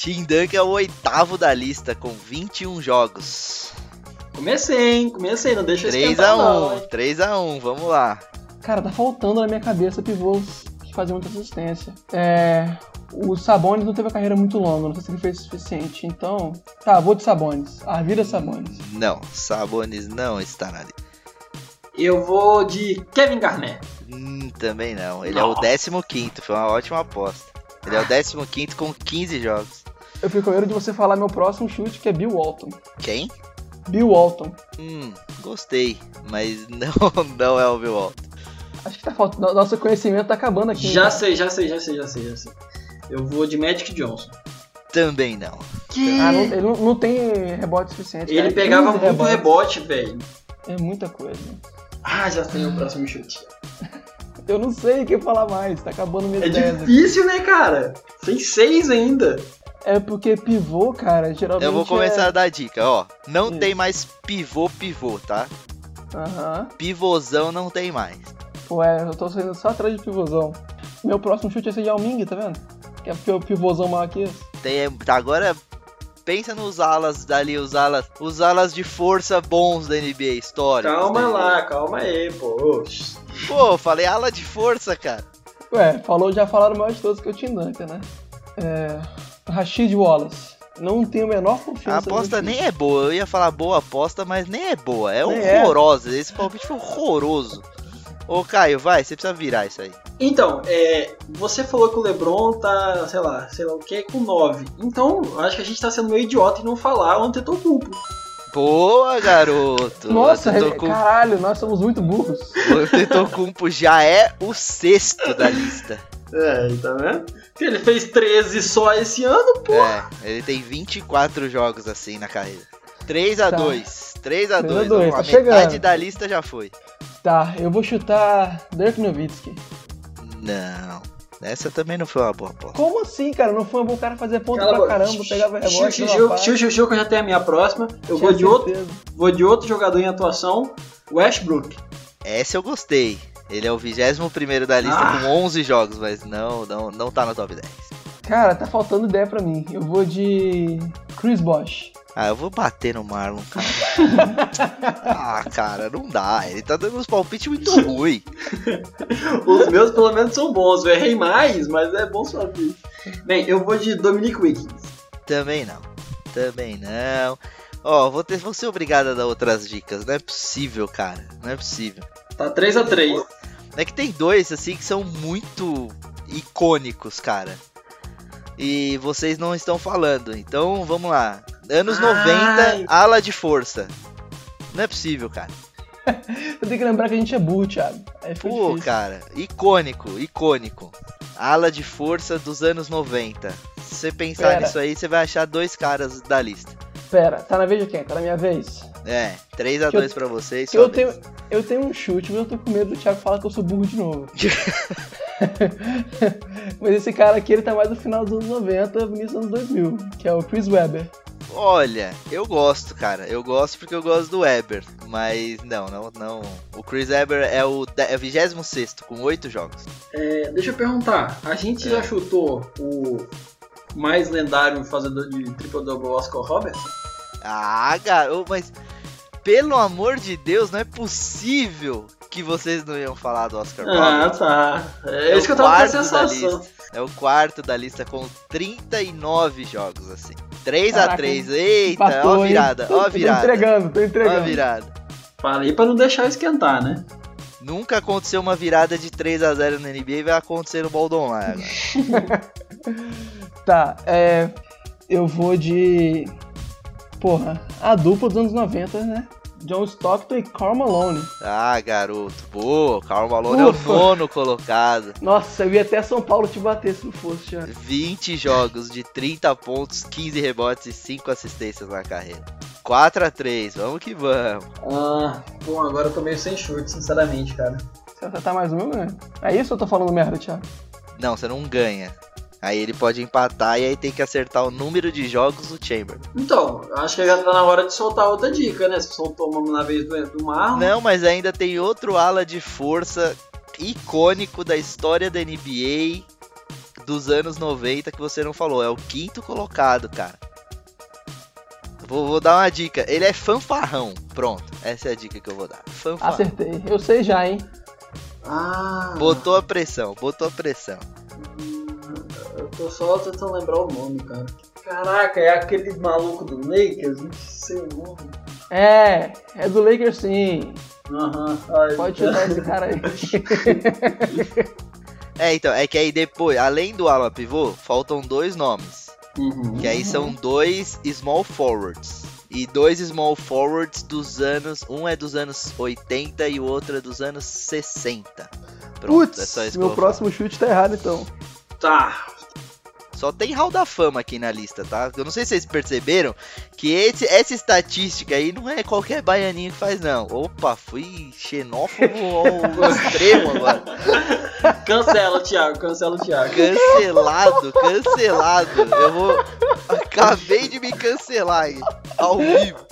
Tim Duncan é o oitavo da lista com 21 jogos. Comecei, hein? Comecei, não deixa eu 3 esquentar a não, 1, hein? 3 a 1, vamos lá. Cara, tá faltando na minha cabeça pivôs que fazem muita assistência. É. O Sabonis não teve a carreira muito longa, não sei se ele fez o suficiente. Então. Tá, vou de Sabonis. Arvida Sabonis. Não, Sabonis não está na lista. Eu vou de Kevin Garnett. Hum, também não. Ele é o 15, foi uma ótima aposta. Ele é o 15 com 15 jogos. Eu fico com medo de você falar meu próximo chute, que é Bill Walton. Quem? Bill Walton. Hum, gostei, mas não, não é o Bill Walton. Acho que tá faltando. Nosso conhecimento tá acabando aqui. Já né? sei, já sei, já sei, já sei, já sei. Eu vou de Magic Johnson. Também não. Ah, não- ele não, não tem rebote suficiente. Ele cara. pegava 15 muito rebotes. rebote, velho. É muita coisa. Ah, já sei o próximo chute. Eu não sei o que falar mais, tá acabando minha É ideia. difícil, né, cara? Tem seis ainda. É porque pivô, cara, geralmente. Eu vou começar é... a dar dica, ó. Não Isso. tem mais pivô, pivô, tá? Aham. Pivôzão não tem mais. Ué, eu tô saindo só atrás de pivôzão. Meu próximo chute é ser Yao Ming, tá vendo? Que é porque o pivôzão maior que esse. Tem, agora pensa nos alas dali, os alas, os alas de força bons da NBA, história. Calma lá, calma aí, pô. Pô, falei ala de força, cara. Ué, falou, já falaram o maior de todos que o Tim Duncan, né? É. Rashid Wallace. Não tenho a menor A confiança. aposta no nem é boa. Eu ia falar boa aposta, mas nem é boa. É Nem é. horrorosa. Esse palpite foi horroroso. Ô, Caio, vai, você precisa virar isso aí. Então, é, você falou que o LeBron tá, sei lá, sei lá o que, com 9. Então, eu acho que a gente tá sendo meio idiota em não falar o Antetokounmpo. Boa, garoto. Nossa, Antetokounmpo, caralho, nós somos muito burros. o Antetokounmpo já é o sexto da lista. É, tá vendo? Porque ele fez 13 só esse ano, pô. É, ele tem 24 jogos assim na carreira. 3 a Tá. 2 3 a 2 3 a 2, A tá metade chegando. da lista já foi. Tá, eu vou chutar Dirk Nowitzki. Não. Essa também não foi uma boa aposta. Como assim, cara? Não foi um bom cara fazer ponto Cala a pra caramba, pegava rebote. Xiu, dava xiu, passe. xiu, xiu, xiu, que eu já tenho a minha próxima. Eu vou de, outro, vou de outro jogador em atuação, Westbrook. Essa eu gostei. Ele é o 21 da lista Ah. com 11 jogos, mas não, não, não tá no top 10. Cara, tá faltando ideia pra mim. Eu vou de Chris Bosh. Ah, eu vou bater no Marlon, cara. ah, cara, não dá. Ele tá dando uns palpites muito ruins. Os meus pelo menos são bons. Eu errei mais, mas é bom saber. Bem, eu vou de Dominic Wilkins. Também não. Também não. Ó, vou, ter, vou ser obrigado a dar outras dicas. Não é possível, cara. Não é possível. Tá 3 a 3 É que tem dois, assim, que são muito icônicos, cara. E vocês não estão falando. Então, vamos lá. Anos Ai. 90, ala de força. Não é possível, cara. Eu tenho que lembrar que a gente é burro, Thiago. Foi Pô, difícil. cara, icônico, icônico. Ala de força dos anos 90. Se você pensar Pera. nisso aí, você vai achar dois caras da lista. Pera, tá na vez de quem? Tá na minha vez? É, 3 a Que eu- 2 pra vocês. Eu tenho, vez. eu tenho um chute, mas eu tô com medo do Thiago falar que eu sou burro de novo. mas esse cara aqui, ele tá mais no final dos anos 90, início dos anos 2000, que é o Chris Webber. Olha, eu gosto, cara. Eu gosto porque eu gosto do Weber. Mas não, não, não. O Chris Weber é o, é o 26 com 8 jogos. É, deixa eu perguntar. A gente já chutou o mais lendário fazedor de triple-double Oscar Robertson? Ah, garoto, mas pelo amor de Deus, não é possível que vocês não iam falar do Oscar Ah, tá. É, É isso que eu o tava com a quarto da sensação. lista. É o quarto da lista com 39 jogos, assim. 3 a Caraca, 3 Eita, Empatou, ó a virada, ó a Tô virada. entregando, tô Ó a entregando. virada. Falei pra não deixar esquentar, né? Nunca aconteceu uma virada de 3 a 0 na NBA e vai acontecer no Baldon lá agora. Tá, é. Eu vou de. Porra, a dupla dos anos 90, né? John Stockton e Karl Malone. Ah, garoto. Boa, Karl Malone é o Ufa. nono colocado. Nossa, eu ia até São Paulo te bater se não fosse, já. 20 jogos de 30 pontos, 15 rebotes e 5 assistências na carreira. 4 a 3 vamos que vamos. Ah, bom, agora eu tô meio sem chute, sinceramente, cara. Você acertar mais um, né? É isso ou eu tô falando merda, Thiago? Não, você não ganha. Aí ele pode empatar e aí tem que acertar o número de jogos do Chamberlain. Então, acho que já tá na hora de soltar outra dica, né? Você soltou uma na vez do, do Marlon. Não, mas ainda tem outro ala de força icônico da história da NBA dos anos 90 que você não falou. É o quinto colocado, cara. Vou, vou dar uma dica. Ele é fanfarrão. Pronto, essa é a dica que eu vou dar. Fanfarrão. Acertei. Eu sei já, hein? Ah, Botou a pressão, botou a pressão. Eu tô só tentando lembrar o nome, cara. Caraca, é aquele maluco do Lakers? Não sei o nome. É, é do Lakers sim. Aham. Ai, Pode chutar esse cara aí. É, então, é que aí depois, além do ala pivô, faltam dois nomes. Uhum. Que aí são dois small forwards. E dois small forwards dos anos. Um é dos anos 80 e o outro é dos anos 60. Pronto, é só isso meu próximo chute tá errado então. Tá. Só tem Hall da Fama aqui na lista, tá? Eu não sei se vocês perceberam que esse, essa estatística aí não é qualquer baianinho que faz, não. Opa, fui xenófobo ao extremo agora. Cancela, Thiago, cancela o Thiago. Cancelado, cancelado. Eu vou. Acabei de me cancelar aí, ao vivo.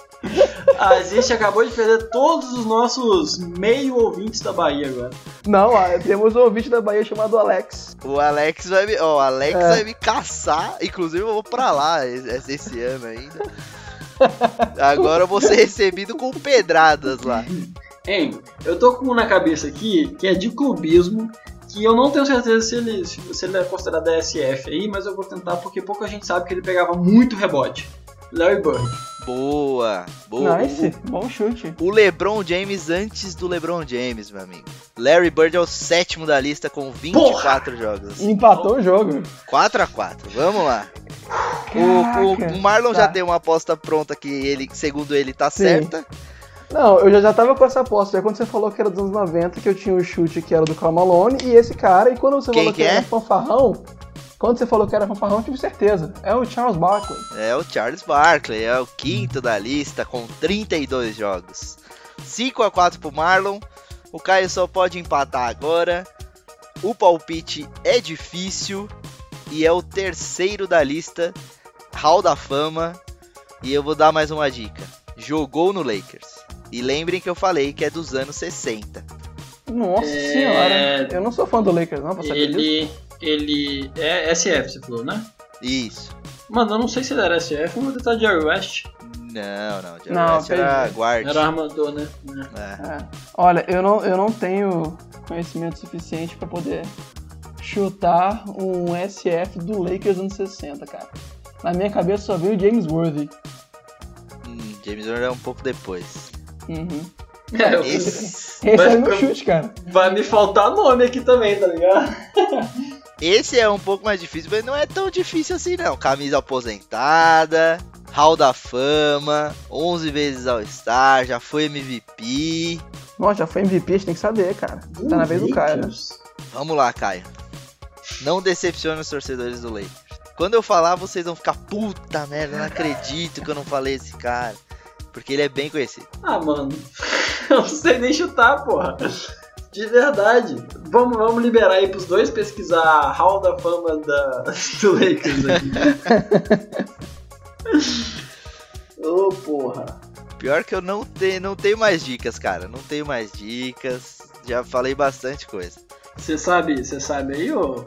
A gente acabou de perder todos os nossos meio ouvintes da Bahia agora. Não, temos um ouvinte da Bahia chamado Alex. O Alex vai me. Ó, o Alex É. vai me caçar. Inclusive eu vou pra lá esse, esse ano ainda. Agora eu vou ser recebido com pedradas lá. Hein, eu tô com um na cabeça aqui que é de clubismo, que eu não tenho certeza se ele, se, se ele é considerado SF aí, mas eu vou tentar porque pouca gente sabe que ele pegava muito rebote. Larry Bird. Boa, boa. Nice, bom chute. O LeBron James antes do LeBron James, meu amigo. Larry Bird é o sétimo da lista com 24 jogos. Empatou o jogo. 4 a 4 vamos lá. O, o- Marlon Tá. já tem uma aposta pronta que ele, segundo ele, tá Sim. certa. Não, eu já, já tava com essa aposta. Já quando você falou que era dos anos 90, que eu tinha o chute que era do Karl Malone e esse cara. E quando você Quem falou que, que é? era fanfarrão, quando você falou que era fanfarrão, eu tive certeza. É o Charles Barkley. É o Charles Barkley, é o quinto da lista com 32 jogos. 5 a 4 pro Marlon. O Caio só pode empatar agora. O palpite é difícil e é o terceiro da lista, Hall da Fama. E eu vou dar mais uma dica. Jogou no Lakers. E lembrem que eu falei que é dos anos 60. Nossa É. senhora. Eu não sou fã do Lakers, não, pra saber disso. Ele. Ele. É SF, você falou, né? Isso. Mano, eu não sei se ele era SF, eu vou tentar Jerry West. Não, não. Jerry Não, West era perdi. guard. Era armador, né? É. É. Olha, eu não, eu não tenho conhecimento suficiente pra poder chutar um SF do Lakers anos 60, cara. Na minha cabeça só veio o James Worthy. Hum, James Harden é um pouco depois. Uhum. É, eu- Esse, Esse Mas era o meu chute, cara. Vai me faltar nome aqui também, tá ligado? esse é um pouco mais difícil, mas não é tão difícil assim não. Camisa aposentada, Hall da Fama, 11 vezes All-Star, já foi MVP. Nossa, já foi MVP, a gente tem que saber, cara. Tá na vez do cara. Lakers. Vamos lá, Caio. Não decepcione os torcedores do Lakers. Quando eu falar, vocês vão ficar, puta merda, não acredito que eu não falei esse cara. Porque ele é bem conhecido. Ah, mano. Eu não sei nem chutar, porra. De verdade. Vamos, vamos liberar aí pros dois pesquisar a Hall da Fama da, do Lakers aqui. Ô, porra. Pior que eu não tenho, não tenho mais dicas, cara. Não tenho mais dicas. Já falei bastante coisa. Você sabe, você sabe aí, ô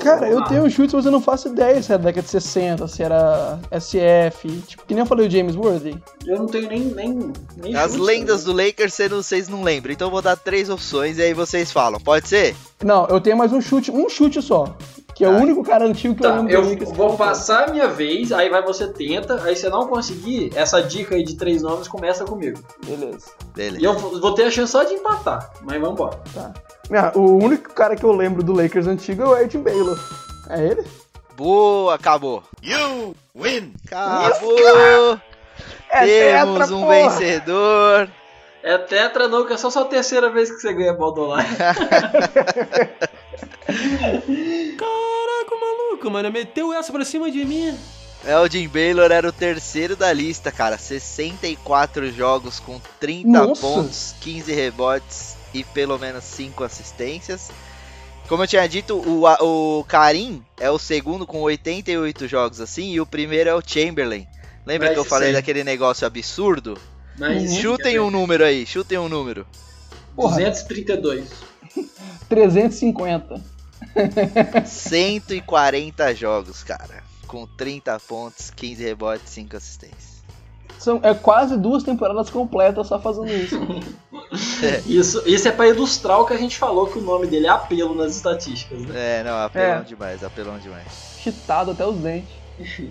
Cara, eu tenho chutes, mas eu não faço ideia se era década de 60, se era SF. Tipo, que nem eu falei o James Worthy. Eu não tenho nem. nem, nem As chute, lendas do Lakers vocês não lembram, então eu vou dar três opções e aí vocês falam. Pode ser? Não, eu tenho mais um chute, um chute só. Que é o Tá. único cara antigo que eu Tá, lembro eu Lakers que vou passar a minha vez, aí vai você tenta, aí se não conseguir, essa dica aí de três nomes começa comigo. Beleza. E Beleza. eu vou ter a chance só de empatar, mas vambora. Ah, o único cara que eu lembro do Lakers antigo é o Ed Baylor. É ele? Boa, acabou. You win. Acabou. É Temos tetra, um porra. vencedor. É tetra não, que é só sua terceira vez que você ganha bola online. Caraca, maluco, mano. Meteu essa pra cima de mim. Elgin Baylor era o terceiro da lista, cara. 64 jogos com 30 Nossa. pontos, 15 rebotes e pelo menos 5 assistências. Como eu tinha dito, o, o Karim é o segundo com 88 jogos assim, e o primeiro é o Chamberlain. Lembra Mas que eu falei daquele negócio absurdo? Mas Chutem um número aí, chutem um número. Porra. 232. 350. 140 jogos, cara. Com 30 pontos, 15 rebotes, 5 assistências. São, é quase duas temporadas completas só fazendo isso. Isso, isso é pra ilustrar o que a gente falou, que o nome dele é apelo nas estatísticas, né? É, não, apelão É. demais, apelão demais. Chitado até os dentes.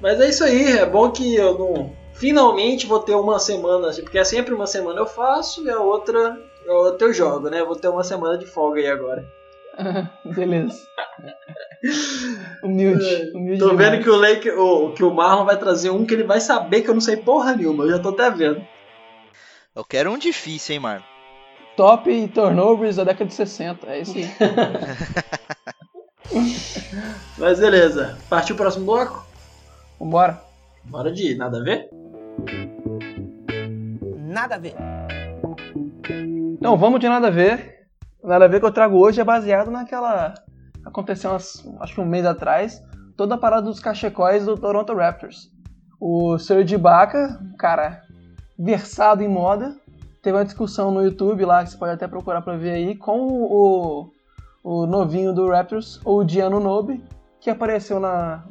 Mas é isso aí, é bom que eu não. Finalmente vou ter uma semana, porque é sempre uma semana eu faço e a outra, a outra eu jogo, né? Vou ter uma semana de folga aí agora. Beleza. Humilde. humilde Tô demais. vendo que o, Lake, o, que o Marlon vai trazer um que ele vai saber que eu não sei porra nenhuma, eu já tô até vendo. Eu quero um difícil, hein, Marlon? Top turnovers da década de 60. É isso aí. Mas beleza, partiu o próximo bloco? Vambora. Bora de ir, nada a ver? Nada a ver. Então, vamos de nada a ver. Nada a ver que eu trago hoje é baseado naquela. Aconteceu umas- acho que um mês atrás. Toda a parada dos cachecóis do Toronto Raptors. O Serge Ibaka, um cara versado em moda, teve uma discussão no YouTube lá, que você pode até procurar pra ver aí, com o, o novinho do Raptors, o Diano Nobe, que apareceu na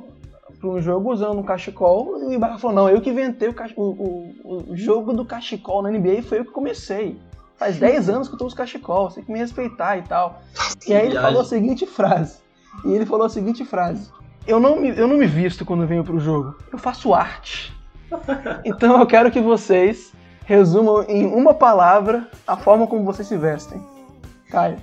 para um jogo usando um cachecol e o Ibaka falou, não, eu que inventei o, o, o jogo do cachecol na NBA, foi eu que comecei. Faz 10 anos que eu tô usando cachecol, você tem que me respeitar e tal. E aí ele viagem. falou a seguinte frase. E ele falou a seguinte frase. Eu não me, eu não me visto quando venho pro jogo. Eu faço arte. Então eu quero que vocês resumam em uma palavra a forma como vocês se vestem. Caio.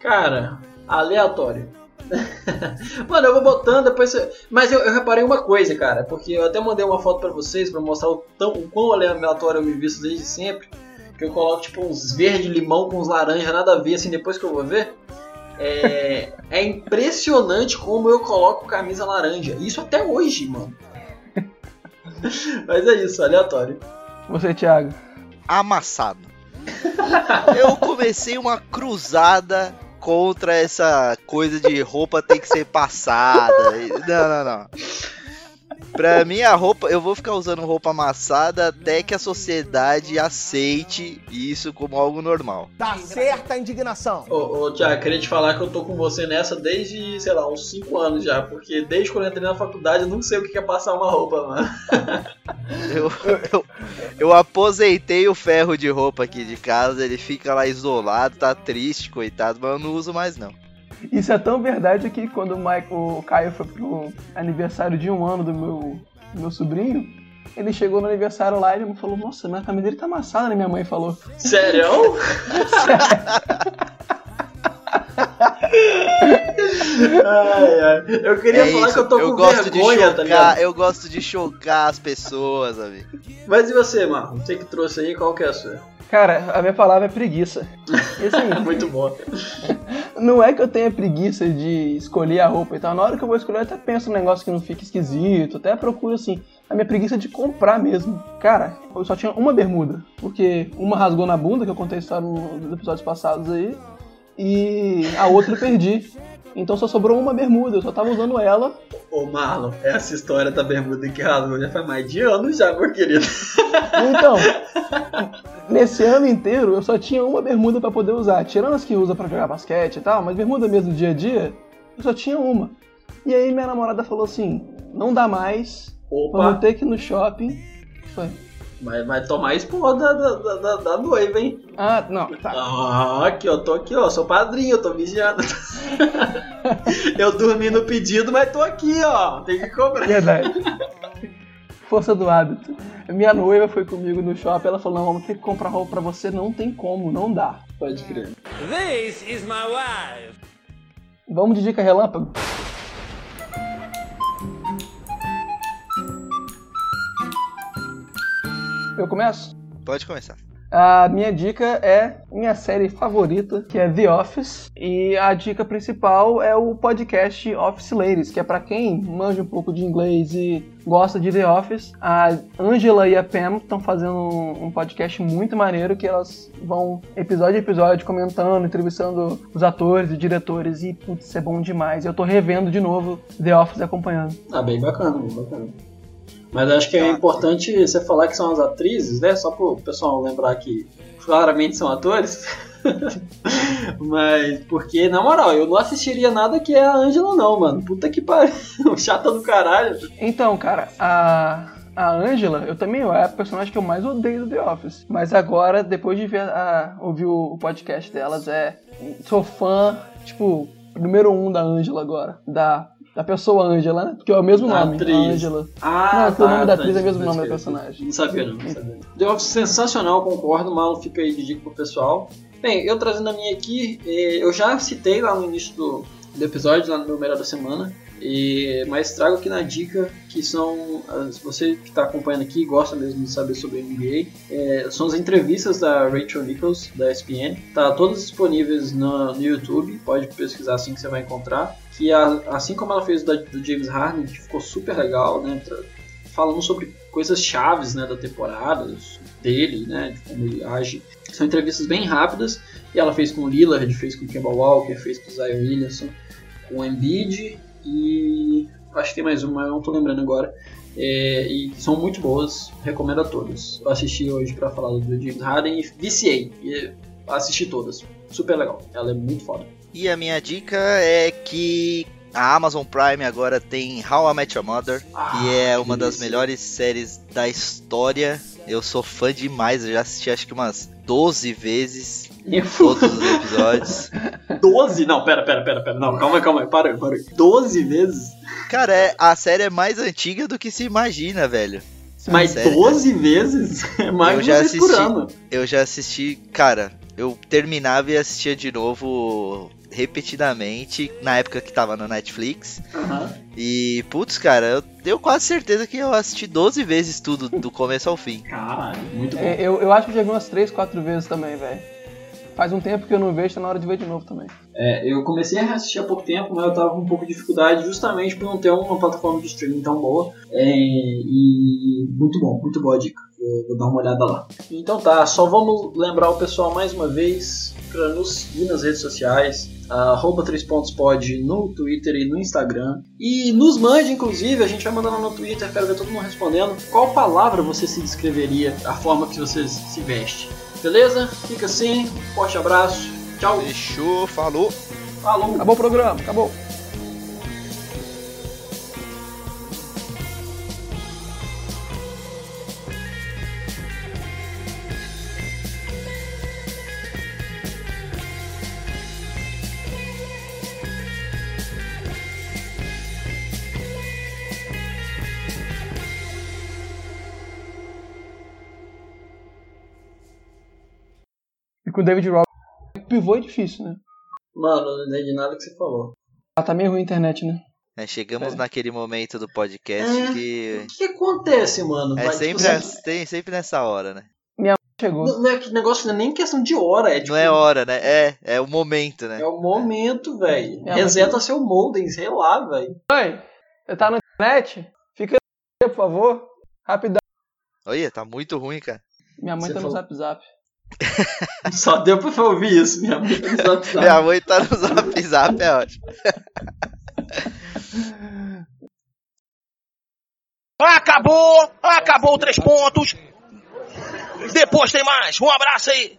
Cara, aleatório. Mano, eu vou botando depois. Você... Mas eu, eu reparei uma coisa, cara, porque eu até mandei uma foto pra vocês pra mostrar o, tão, o quão aleatório eu me visto desde sempre. Que eu coloco tipo uns verde limão com uns laranja, nada a ver, assim, depois que eu vou ver. É, é impressionante como eu coloco camisa laranja. Isso até hoje, mano. Mas é isso, aleatório. Você, Thiago. Amassado. Eu comecei uma cruzada contra essa coisa de roupa tem que ser passada. Não, não, não. Pra mim, a roupa, eu vou ficar usando roupa amassada até que a sociedade aceite isso como algo normal. Tá certa a indignação. Ô, ô Tiago, queria te falar que eu tô com você nessa desde, sei lá, uns 5 anos já. Porque desde quando eu entrei na faculdade eu não sei o que é passar uma roupa, mano. Eu, eu, eu aposentei o ferro de roupa aqui de casa, ele fica lá isolado, tá triste, coitado, mas eu não uso mais não. Isso é tão verdade que quando o, Mike, o Caio foi pro aniversário de um ano do meu, do meu sobrinho, ele chegou no aniversário lá e ele me falou, nossa, minha camisa dele tá amassada, né? Minha mãe falou. Sério? ai, ai. Eu queria É falar isso, que eu tô com gosto de vergonha, tá chocar, ligado? Eu gosto de chocar as pessoas, amigo. Mas e você, Marlon? Você que trouxe aí, qual que é a sua? Cara, a minha palavra é preguiça. E assim, Muito bom. não é que eu tenha preguiça de escolher a roupa e tal. Na hora que eu vou escolher, eu até penso num negócio que não fique esquisito, até procuro assim. A minha preguiça é de comprar mesmo. Cara, eu só tinha uma bermuda, porque uma rasgou na bunda, que eu contei a história nos episódios passados aí, e a outra eu perdi. Então só sobrou uma bermuda, eu só tava usando ela. Ô, Marlon, essa história da bermuda que rasgou já faz mais de anos já, meu querido. Então, nesse ano inteiro eu só tinha uma bermuda pra poder usar. Tirando as que usa pra jogar basquete e tal, mas bermuda mesmo dia a dia, Eu só tinha uma. E aí minha namorada falou assim: não dá mais, Opa. vamos ter que ir no shopping. Foi. Vai, vai tomar esporra da, da, da, da noiva, hein? Ah, não, tá. Ah, aqui, ó, tô aqui, ó, sou padrinho, eu tô vigiando. eu dormi no pedido, mas tô aqui, ó, tem que cobrar. Verdade. Força do hábito. Minha noiva foi comigo no shopping, ela falou, não, vamos ter que comprar roupa pra você, não tem como, não dá. Pode crer. This is my wife. Vamos de dica relâmpago? Eu começo? Pode começar. A minha dica é minha série favorita, que é The Office, e a dica principal é o podcast Office Ladies, que é pra quem manja um pouco de inglês e gosta de The Office. A Angela e a Pam estão fazendo um, um podcast muito maneiro que elas vão episódio a episódio comentando, entrevistando os atores e diretores e putz, é bom demais. Eu tô revendo de novo The Office acompanhando. Ah, bem bacana, bem bacana. Mas acho que é importante você falar que são as atrizes, né? Só pro pessoal lembrar que claramente são atores. Mas, porque, na moral, eu não assistiria nada que é a Angela, não, mano. Puta que pariu. Chata do caralho. Então, cara, a. A Angela, eu também é a personagem que eu mais odeio do The Office. Mas agora, depois de ver a, ouvir o podcast delas, é. Sou fã, tipo, número um da Angela agora. Da da pessoa Angela, né? Porque é o mesmo Da nome, atriz. Angela. Ah, não, que o nome tá, da tá, atriz é o mesmo nome da personagem. Não sabia, não, não sabia. The Office sensacional, concordo, Marlon fica aí de dica pro pessoal. Bem, eu trazendo a minha aqui, eh, eu já citei lá no início do, do episódio, lá no meu melhor da semana, e, mas trago aqui na dica que são, as- você que está acompanhando aqui gosta mesmo de saber sobre NBA, eh, são as entrevistas da Rachel Nichols, da ESPN, tá todas disponíveis no, no YouTube, pode pesquisar assim que você vai encontrar, que a- assim como ela fez da, do James Harden, que ficou super legal, né, falando sobre coisas chaves né, da temporada, dele, né, de como ele age. São entrevistas bem rápidas, e ela fez com o Lillard, fez com o Kemba Walker, fez com o Zion Williamson, com o Embiid e acho que tem mais uma, eu não tô lembrando agora. É, e são muito boas, recomendo a todas. Eu assisti hoje pra falar do James Harden e viciei, e assisti todas. Super legal, ela é muito foda. E a minha dica é que a Amazon Prime agora tem How I Met Your Mother, que é uma das melhores séries da história. Eu sou fã demais, eu já assisti acho que umas 12 vezes todos os episódios. 12? Não, pera, pera, pera, pera. Não, calma aí, calma aí, para aí, para aí. 12 vezes? Cara, é, a série é mais antiga do que se imagina, velho. Mas Sério, 12 vezes? É mais eu já vez por assisti, ano. eu já assisti, cara, eu terminava e assistia de novo repetidamente na época que tava na Netflix. Aham. E, putz, cara, eu tenho quase certeza que eu assisti 12 vezes tudo, do começo ao fim. Caralho, muito É, Eu, eu acho que já vi umas 3, 4 vezes também, velho. Faz um tempo que eu não vejo, tá na hora de ver de novo também. É, eu comecei a assistir há pouco tempo, mas eu tava com um pouco de dificuldade justamente por não ter uma plataforma de streaming tão boa. É, e muito bom, muito boa a dica. Vou, vou dar uma olhada lá. Então tá, só vamos lembrar o pessoal mais uma vez para nos seguir nas redes sociais. Arroba 3 pontos pod no Twitter e no Instagram. E nos mande, inclusive, a gente vai mandando no Twitter, quero ver todo mundo respondendo. Qual palavra você se descreveria, a forma que você se veste? Beleza? Fica assim, forte abraço, tchau. Fechou, falou. Falou. Acabou o programa, acabou. Com o David Robinson, pivô é difícil, né? Mano, não entendi nada que você falou. Ah, tá meio ruim a internet, né? É, chegamos É. naquele momento do podcast É. que O que acontece, mano? é Vai, sempre, tipo, tem sempre nessa hora, né? Chegou. Não, não é que negócio não é nem questão de hora, é tipo. Não é hora, né? É, é o momento, né? É o momento, velho. É, Reseta seu modem, sei lá, velho. Mãe, você tá na internet? Fica aí, por favor. Rapidão. Olha, tá muito ruim, cara. Minha mãe Você tá no falou- zap zap. Só deu pra ouvir isso, minha mãe tá no zap zap. Minha mãe tá no zap zap, é ótimo. Acabou! Acabou três pontos! Depois tem mais! Um abraço aí!